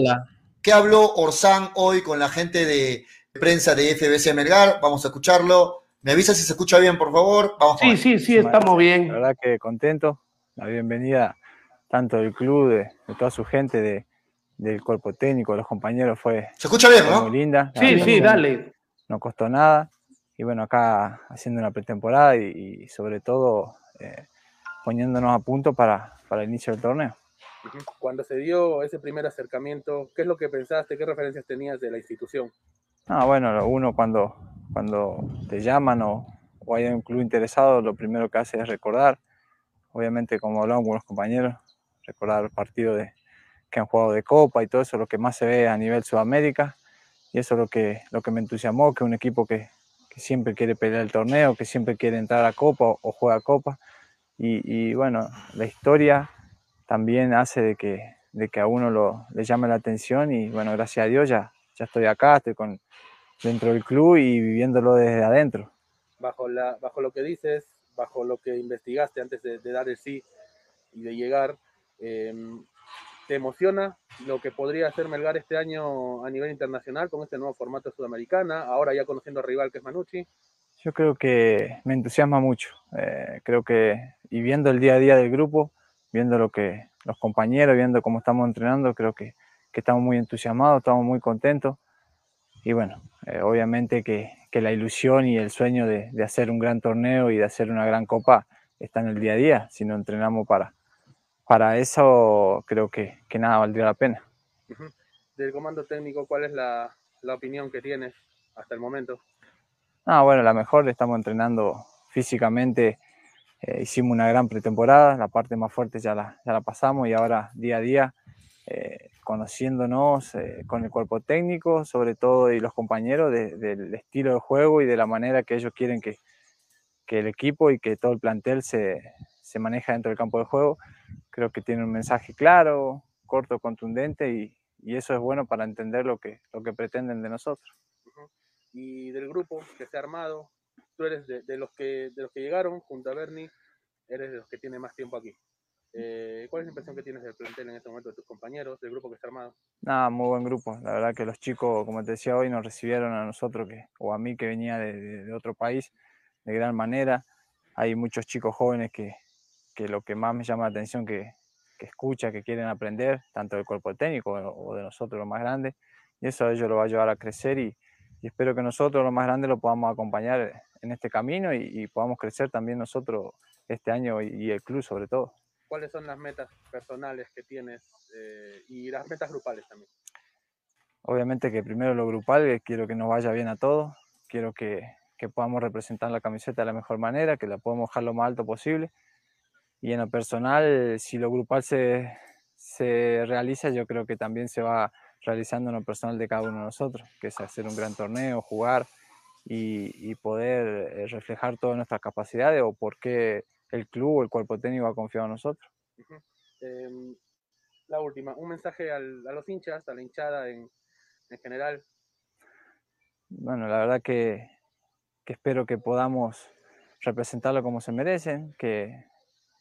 ¿Qué habló Orsán hoy con la gente de prensa de FBC Melgar? Vamos a escucharlo. ¿Me avisa si se escucha bien, por favor? Vamos sí, sí, sí, estamos bien. La verdad que contento. La bienvenida tanto del club, de, toda su gente, de, del cuerpo técnico, de los compañeros, fue, ¿Se escucha bien, ¿no? muy linda. Sí, sí, dale. No costó nada. Y bueno, acá haciendo una pretemporada y, sobre todo eh, poniéndonos a punto para, para el inicio del torneo. Cuando se dio ese primer acercamiento, ¿qué es lo que pensaste? ¿Qué referencias tenías de la institución? Ah, bueno, uno cuando, cuando te llaman o, o hay un club interesado, lo primero que hace es recordar. Obviamente, como hablamos con los compañeros, recordar partidos de, que han jugado de Copa y todo eso, lo que más se ve a nivel Sudamérica. Y eso es lo que, lo que me entusiasmó, que un equipo que, que siempre quiere pelear el torneo, que siempre quiere entrar a Copa o, juega Copa. Y, y, bueno, la historia también hace de que, de que a uno lo, le llame la atención y bueno, gracias a Dios ya, ya estoy acá, estoy con, dentro del club y viviéndolo desde adentro. Bajo, la, bajo lo que dices, bajo lo que investigaste antes de, dar el sí y de llegar, em, ¿Te emociona lo que podría hacer Melgar este año a nivel internacional con este nuevo formato sudamericana, ahora ya conociendo al rival que es Manucci? Yo creo que me entusiasma mucho. Eh, creo que, y viendo el día a día del grupo, viendo lo que los compañeros, viendo cómo estamos entrenando, creo que, que estamos muy entusiasmados, estamos muy contentos. Y bueno, eh, obviamente que, que, la ilusión y el sueño de, de, hacer un gran torneo y de hacer una gran copa está en el día a día. Si no entrenamos para, para eso, creo que, que nada valdría la pena. Uh -huh. Del comando técnico, ¿cuál es la, la opinión que tienes hasta el momento? Ah, bueno, la mejor, estamos entrenando físicamente, eh, hicimos una gran pretemporada, la parte más fuerte ya la, ya la pasamos y ahora día a día eh, conociéndonos eh, con el cuerpo técnico, sobre todo y los compañeros, de, del estilo de juego y de la manera que ellos quieren que, que el equipo y que todo el plantel se, se maneja dentro del campo de juego. Creo que tiene un mensaje claro, corto, contundente y, y eso es bueno para entender lo que, lo que pretenden de nosotros. Y del grupo que se ha armado, tú eres de, de, los que, de los que llegaron junto a Bernie, eres de los que tiene más tiempo aquí. Eh, ¿Cuál es la impresión que tienes del plantel en este momento de tus compañeros, del grupo que está armado? Nada, muy buen grupo. La verdad que los chicos, como te decía hoy, nos recibieron a nosotros que, o a mí que venía de, de, de otro país de gran manera. Hay muchos chicos jóvenes que, que lo que más me llama la atención que, que escucha, que quieren aprender, tanto del cuerpo técnico o de nosotros los más grandes, y eso a ellos lo va a ayudar a crecer y, y espero que nosotros los más grandes lo podamos acompañar en este camino y, y podamos crecer también nosotros este año y, y, el club sobre todo. ¿Cuáles son las metas personales que tienes eh, y las metas grupales también? Obviamente que primero lo grupal, quiero que nos vaya bien a todos, quiero que, que podamos representar la camiseta de la mejor manera, que la podamos dejar lo más alto posible. Y en lo personal, si lo grupal se, se realiza, yo creo que también se va realizando en lo personal de cada uno de nosotros, que es hacer un gran torneo, jugar y, y poder eh, reflejar todas nuestras capacidades o por qué el club o el cuerpo técnico ha confiado en nosotros. Uh -huh. eh, la última, un mensaje al, a los hinchas, a la hinchada en, en general. Bueno, la verdad que, que, espero que podamos representarlo como se merecen, que,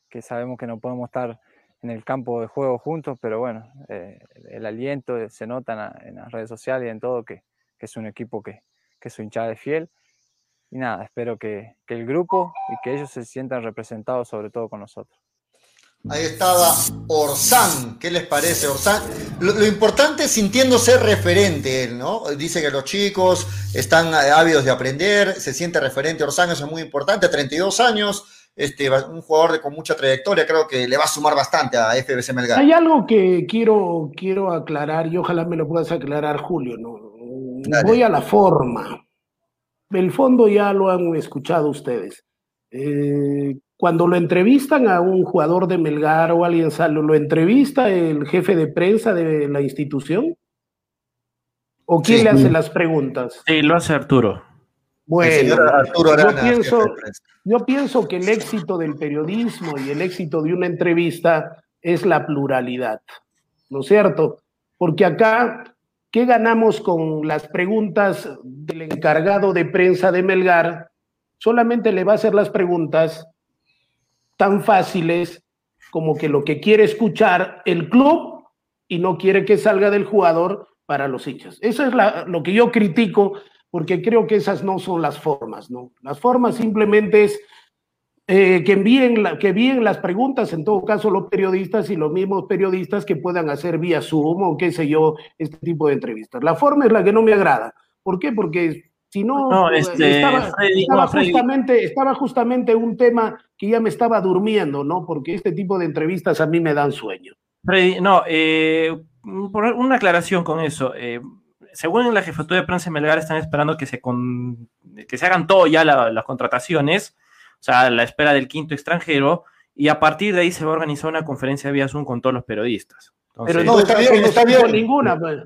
que sabemos que no podemos estar en el campo de juego juntos, pero bueno, eh, el aliento se nota en, la, en, las redes sociales y en todo que, que es un equipo que, que su hinchada es fiel. Y nada, espero que, que, el grupo y que ellos se sientan representados sobre todo con nosotros. Ahí estaba Orsán, ¿qué les parece Orsán? Lo, lo, importante es sintiéndose referente él, ¿no? Dice que los chicos están ávidos de aprender, se siente referente Orsán, eso es muy importante, 32 años, este, un jugador de, con mucha trayectoria, creo que le va a sumar bastante a FBC Melgar. Hay algo que quiero, quiero aclarar y ojalá me lo puedas aclarar, Julio. ¿no? Voy a la forma. El fondo ya lo han escuchado ustedes. Eh, cuando lo entrevistan a un jugador de Melgar o alguien sale, ¿lo entrevista el jefe de prensa de la institución? ¿O quién sí, le hace las preguntas? Sí, lo hace Arturo. Bueno, Arturo Arana, yo, pienso, yo pienso que el éxito del periodismo y el éxito de una entrevista es la pluralidad, ¿no es cierto? Porque acá, ¿qué ganamos con las preguntas del encargado de prensa de Melgar? Solamente le va a hacer las preguntas tan fáciles como que lo que quiere escuchar el club y no quiere que salga del jugador para los hinchas. Eso es la, lo que yo critico porque creo que esas no son las formas, ¿no? Las formas simplemente es eh, que, envíen la, que envíen las preguntas, en todo caso los periodistas y los mismos periodistas que puedan hacer vía Zoom o qué sé yo, este tipo de entrevistas. La forma es la que no me agrada. ¿Por qué? Porque si no, no este, estaba, Freddy, estaba, no, justamente, estaba justamente un tema que ya me estaba durmiendo, ¿no? Porque este tipo de entrevistas a mí me dan sueño. Freddy, no, eh, por una aclaración con eso. Eh, según la jefatura de prensa de Melgar, están esperando que se, con, que se hagan todo ya la, las contrataciones, o sea, la espera del quinto extranjero, y a partir de ahí se va a organizar una conferencia vía Zoom con todos los periodistas. Entonces, pero no, está bien, está bien. Ninguna, pues.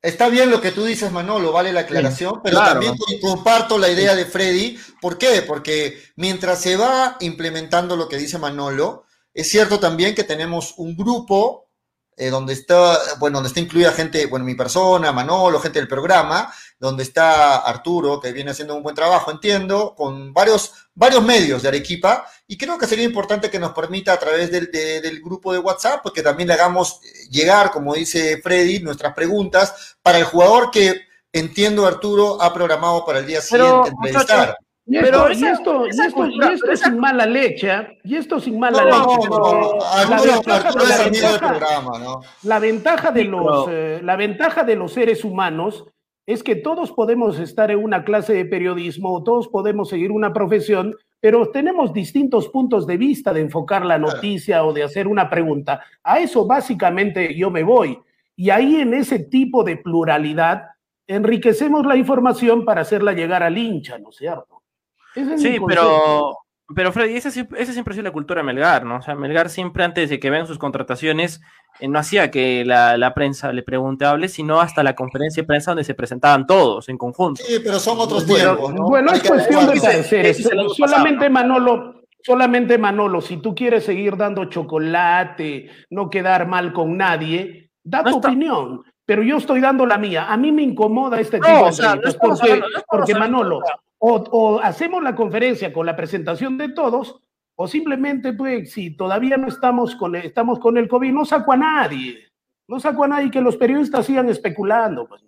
Está bien lo que tú dices, Manolo, vale la aclaración, sí, pero claro. también comparto la idea de Freddy. ¿Por qué? Porque mientras se va implementando lo que dice Manolo, es cierto también que tenemos un grupo eh, donde está, bueno, donde está incluida gente, bueno, mi persona, Manolo, gente del programa, donde está Arturo, que viene haciendo un buen trabajo, entiendo, con varios, varios medios de Arequipa, y creo que sería importante que nos permita a través del, de- del grupo de WhatsApp, porque también le hagamos llegar, como dice Freddy, nuestras preguntas para el jugador que entiendo Arturo ha programado para el día Pero, siguiente entrevistar. Y Pero esto, y esa- esto, y esa esto, cultura- y esto pero esa- sin mala leche, ¿ah? y esto sin mala No, leche. no, no, la ventaja- la ventaja- programa, ¿no? La ventaja de Sí, los, pero- eh, la ventaja de los seres humanos es que todos podemos estar en una clase de periodismo, todos podemos seguir una profesión, pero tenemos distintos puntos de vista de enfocar la noticia o de hacer una pregunta. A eso básicamente yo me voy. Y ahí en ese tipo de pluralidad enriquecemos la información para hacerla llegar al hincha, ¿no es cierto? Ese es mi Sí, pero, pero Freddy, esa, esa siempre ha sido la cultura de Melgar, ¿no? O sea, Melgar siempre antes de que vean sus contrataciones, eh, no hacía que la, la prensa le pregunte hable, sino hasta la conferencia de prensa donde se presentaban todos en conjunto. Sí, pero son otros Bueno, tiempos, ¿no? Bueno, es cuestión de pareceres. Solamente pasado, Manolo, solamente Manolo, si tú quieres seguir dando chocolate, no quedar mal con nadie, da No tu está- opinión. Pero yo estoy dando la mía. A mí me incomoda este No, tipo de o sea, no porque, no porque hablando- Manolo, o, o hacemos la conferencia con la presentación de todos, o simplemente, pues, si todavía no estamos con, estamos con el COVID, no saco a nadie. No saco a nadie que los periodistas sigan especulando. pues.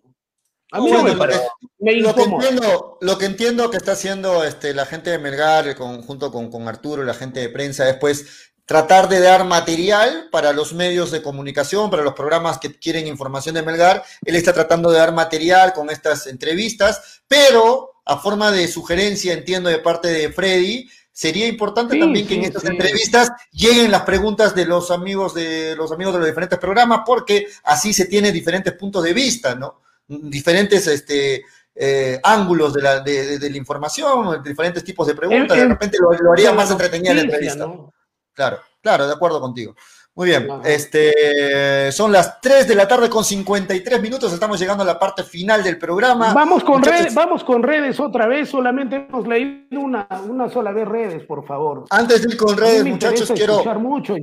A mí no me lo parece. que- Me Lo que, entiendo, lo que entiendo que está haciendo este, la gente de Melgar con- junto con, con Arturo y la gente de prensa es pues tratar de dar material para los medios de comunicación, para los programas que quieren información de Melgar. Él está tratando de dar material con estas entrevistas, pero a forma de sugerencia, entiendo de parte de Freddy, sería importante Sí, también que en estas sí. entrevistas lleguen las preguntas de los amigos de los amigos de los diferentes programas, porque así se tiene diferentes puntos de vista, ¿no? Diferentes este, eh, ángulos de la, de, de- la información, diferentes tipos de preguntas, En- de en- repente lo, lo haría más entretenida la entrevista. ¿no? Claro, claro, de acuerdo contigo. Muy bien, Ajá. este, son las 3 de la tarde con 53 minutos, estamos llegando a la parte final del programa. Vamos con, Muchachos, redes, vamos con redes otra vez, solamente hemos leído una, una sola vez redes, por favor. Antes de ir con redes, me muchachos, quiero, mucho.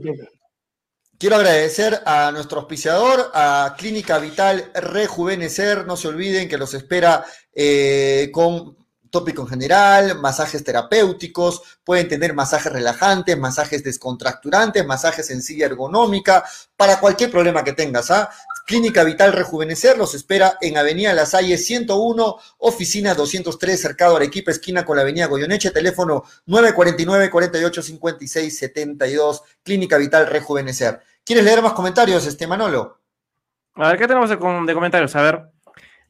Quiero agradecer a nuestro auspiciador, a Clínica Vital Rejuvenecer. No se olviden que los espera eh, con tópico en general, masajes terapéuticos, pueden tener masajes relajantes, masajes descontracturantes, masajes en ergonómica, para cualquier problema que tengas. ¿ah? Clínica Vital Rejuvenecer los espera en Avenida La Salle 101, oficina 203, cercado Arequipa, esquina con la Avenida Goyoneche, teléfono 949 48 56 72, Clínica Vital Rejuvenecer. ¿Quieres leer más comentarios, este Manolo? A ver, ¿qué tenemos de comentarios? A ver.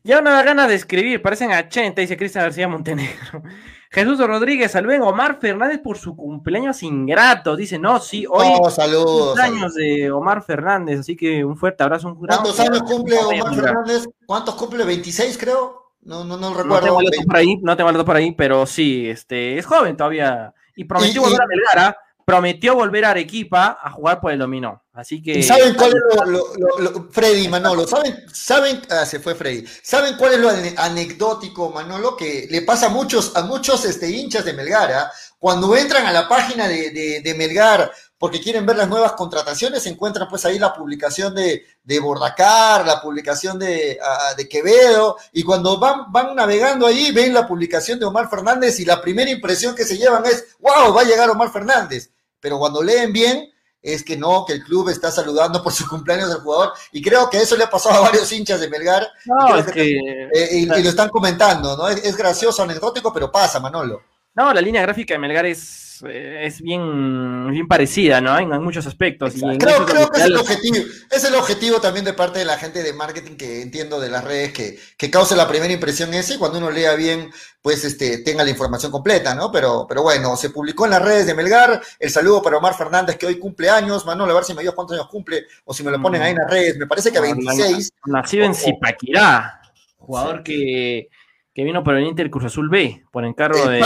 Ya no da ganas de escribir, parecen a 80, dice Cristian García Montenegro. <laughs> Jesús Rodríguez, saluden Omar Fernández por su cumpleaños ingrato. Dice, no, sí, hoy Oh, saludos. cumpleaños de Omar Fernández, así que un fuerte abrazo. Un gran- ¿Cuántos años cumple Omar. Fernández? ¿Cuántos cumple? ¿26 creo? No, no, no No recuerdo. tengo el por ahí, no tengo el por ahí, pero sí, este, es joven todavía. Y prometió Y- y- volver a Melgar, ¿ah? prometió volver a Arequipa a jugar por el dominó. Así que. ¿Y saben cuál es lo, lo- lo- lo- Freddy, Manolo, ¿saben, saben, ah, se fue Freddy, ¿saben cuál es lo ane- anecdótico, Manolo? Que le pasa a muchos, a muchos este, hinchas de Melgar, ¿ah? cuando entran a la página de, de- de Melgar porque quieren ver las nuevas contrataciones, encuentran pues ahí la publicación de, de Bordacar, la publicación de, de Quevedo, y cuando van, van navegando ahí, ven la publicación de Omar Fernández y la primera impresión que se llevan es, wow, va a llegar Omar Fernández. Pero cuando leen bien, es que no, que el club está saludando por su cumpleaños del jugador. Y creo que eso le ha pasado a varios hinchas de Melgar No, creo es que- que. eh, y, y lo están comentando, ¿no? Es, es gracioso, anecdótico, pero pasa, Manolo. No, la línea gráfica de Melgar es, eh, es bien, bien parecida, ¿no? En, en muchos aspectos. y en Creo, que es el objetivo. Es el objetivo también de parte de la gente de marketing que entiendo de las redes, que, que cause la primera impresión ese y cuando uno lea bien, pues este, tenga la información completa, ¿no? Pero, pero bueno, se publicó en las redes de Melgar. El saludo para Omar Fernández, que hoy cumple años. Manolo, a ver si me dio cuántos años cumple o si me lo ponen ahí en las redes. Me parece que a 26. Nacido en. Zipaquirá, jugador que, que vino por el Inter Cruz Azul B, por encargo de.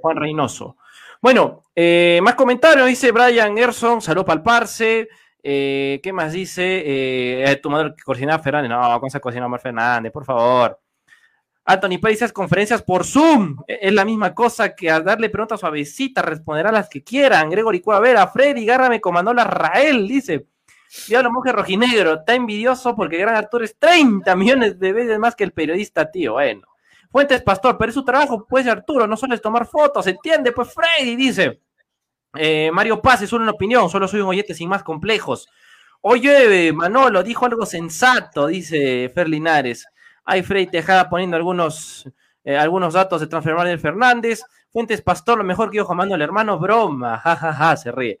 Juan Reynoso. Bueno, eh, más comentarios, dice Brian Gerson, salud para el Parse. Eh, ¿Qué más dice? Eh, tu madre que cocinaba Fernández. No, ¿cómo se cocina Omar Fernández? Por favor. Anthony Pérez conferencias por Zoom. E- Es la misma cosa que a darle preguntas suavecitas, responderá las que quieran. Gregory Cuavera, Freddy, Gárrame comandó la Rael, dice. Diablo Monje Rojinegro, está envidioso porque Gran Arturo es 30 millones de veces más que el periodista, tío. Bueno. Fuentes Pastor, pero es su trabajo, pues Arturo, no sueles tomar fotos, ¿entiende? Pues Freddy dice. Eh, Mario Paz es solo una opinión, solo soy un oyente sin más complejos. Oye, Manolo, dijo algo sensato, dice Fer Linares. Hay Freddy Tejada poniendo algunos, eh, algunos datos de transformar del Fernández. Fuentes Pastor, lo mejor que yo jamando el hermano, broma, <laughs> jajaja, se ríe.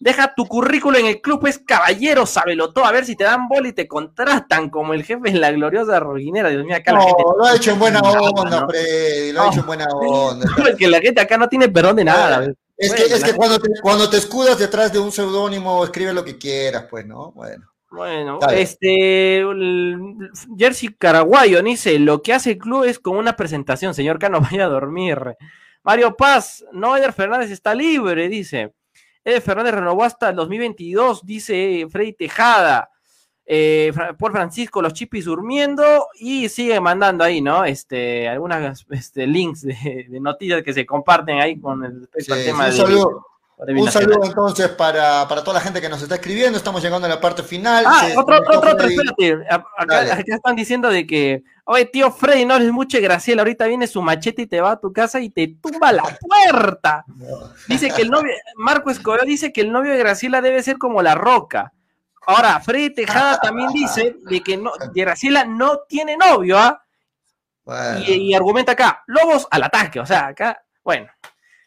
Deja tu currículo en el club, es caballero, sábelo todo, a ver si te dan bola y te contratan como el jefe en la gloriosa roguinera. Dios mío, acá no, la gente. lo ha hecho en buena onda, no. Freddy, lo ha hecho en buena onda. <laughs> Es que la gente acá no tiene perdón de nada. Es que, Bueno, es que cuando, te, cuando te escudas detrás de un seudónimo, escribe lo que quieras, pues, ¿no? Bueno. Bueno, Dale. este el- Jersey Caraguayo dice, lo que hace el club es como una presentación, señor Cano, vaya a dormir. Mario Paz, no, Eder Fernández está libre, dice. Eder Fernández renovó hasta el 2022, dice Freddy Tejada. Eh, por Francisco, los chipis durmiendo y sigue mandando ahí, ¿no? Este, algunas este, links de, de noticias que se comparten ahí con el, Sí, tema un de- saludo, de un saludo entonces para, para toda la gente que nos está escribiendo. Estamos llegando a la parte final. Ah, Se- otro, otro, otro, espérate. Acá, acá están diciendo de que, oye, tío Freddy, no eres mucho Graciela, ahorita viene su machete y te va a tu casa y te tumba la puerta. Dice que el novio, Marco Escobar dice que el novio de Graciela debe ser como la roca. Ahora, Freddy Tejada también dice de que no, que Graciela no tiene novio, ¿ah? Bueno. Y, y argumenta acá, lobos al ataque, o sea, acá, bueno,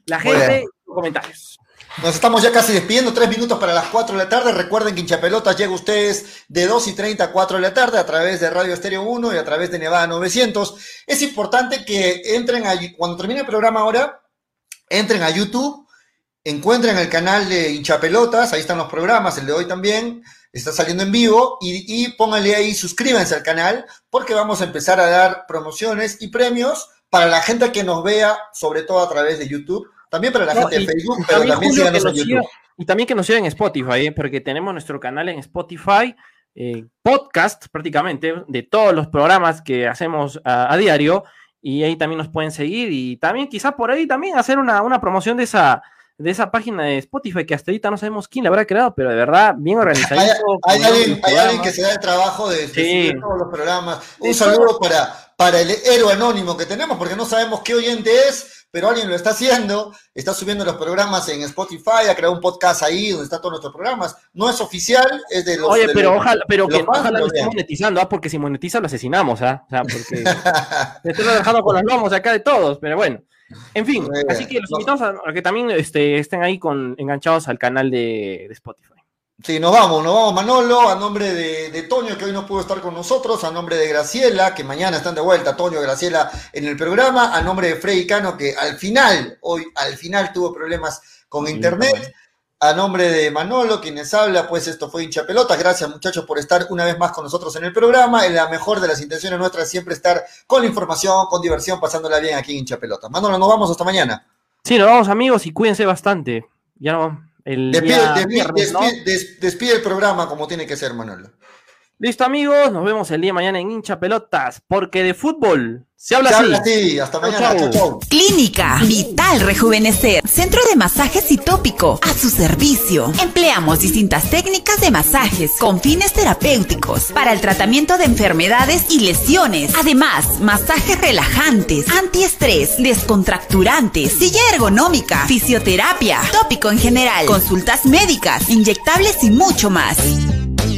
la gente, Bueno. comentarios. Nos estamos ya casi despidiendo, tres minutos para las 4 de la tarde. Recuerden que Hinchapelotas llega a ustedes de 2 y 30 a 4 de la tarde a través de Radio Estéreo 1 y a través de Nevada 900. Es importante que entren a, cuando termine el programa ahora, entren a YouTube, encuentren el canal de Hinchapelotas, ahí están los programas, el de hoy también, está saliendo en vivo, y, y pónganle ahí, suscríbanse al canal, porque vamos a empezar a dar promociones y premios para la gente que nos vea, sobre todo a través de YouTube, también para la No, gente de Facebook, pero también, Julio, síganos en YouTube. siga- y también que nos sigan en Spotify, ¿eh? porque tenemos nuestro canal en Spotify, eh, podcast prácticamente, de todos los programas que hacemos a, a diario, y ahí también nos pueden seguir, y también quizá por ahí también hacer una, una promoción de esa, de esa página de Spotify, que hasta ahorita no sabemos quién la habrá creado, pero de verdad, bien Hay, organizadito. hay con alguien, hay alguien que se da el trabajo de, de Sí. subir todos los programas. Un saludo para, para el héroe anónimo que tenemos, porque no sabemos qué oyente es, pero alguien lo está haciendo. Está subiendo los programas en Spotify, ha creado un podcast ahí donde están todos nuestros programas. No es oficial, es de los. Oye, de pero los- ojalá, pero que ojalá lo esté monetizando, ¿ah? porque si monetiza lo asesinamos, ¿ah? O sea, porque <laughs> me estoy dejando con los lomos acá de todos, pero bueno. En fin, así que los invitamos a, a que también este, estén ahí con enganchados al canal de, de Spotify. Sí, nos vamos, nos vamos Manolo, a nombre de, de Toño, que hoy no pudo estar con nosotros, a nombre de Graciela, que mañana están de vuelta, Toño Graciela en el programa, a nombre de Freddy Cano, que al final, hoy al final tuvo problemas con Sí, internet, a nombre de Manolo, quienes habla, pues esto fue hincha pelotas, gracias muchachos por estar una vez más con nosotros en el programa, en la mejor de las intenciones nuestras siempre estar con la información, con diversión, pasándola bien aquí en hincha. Manolo, nos vamos hasta mañana. Sí, nos vamos amigos y cuídense bastante. Ya no, el Despide, día despide- viernes, ¿no? despide- des- despide el programa como tiene que ser, Manolo. Listo amigos, nos vemos el día de mañana en hincha pelotas, porque de fútbol se habla Se así. habla así, hasta mañana, chau. chau, chau. Clínica Vital Rejuvenecer, centro de masajes y tópico, a su servicio. Empleamos distintas técnicas de masajes con fines terapéuticos para el tratamiento de enfermedades y lesiones. Además, masajes relajantes, antiestrés, descontracturantes, silla ergonómica, fisioterapia, tópico en general, consultas médicas, inyectables y mucho más.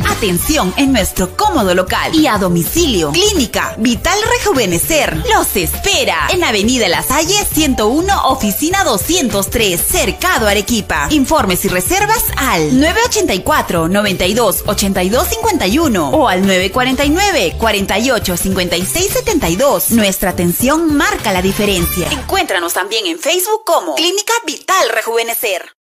Atención en nuestro cómodo local y a domicilio. Clínica Vital Rejuvenecer los espera en Avenida La Salle 101, oficina 203, Cercado Arequipa. Informes y reservas al 984 92 82 51 o al 949 48 56 72. Nuestra atención marca la diferencia. Encuéntranos también en Facebook como Clínica Vital Rejuvenecer.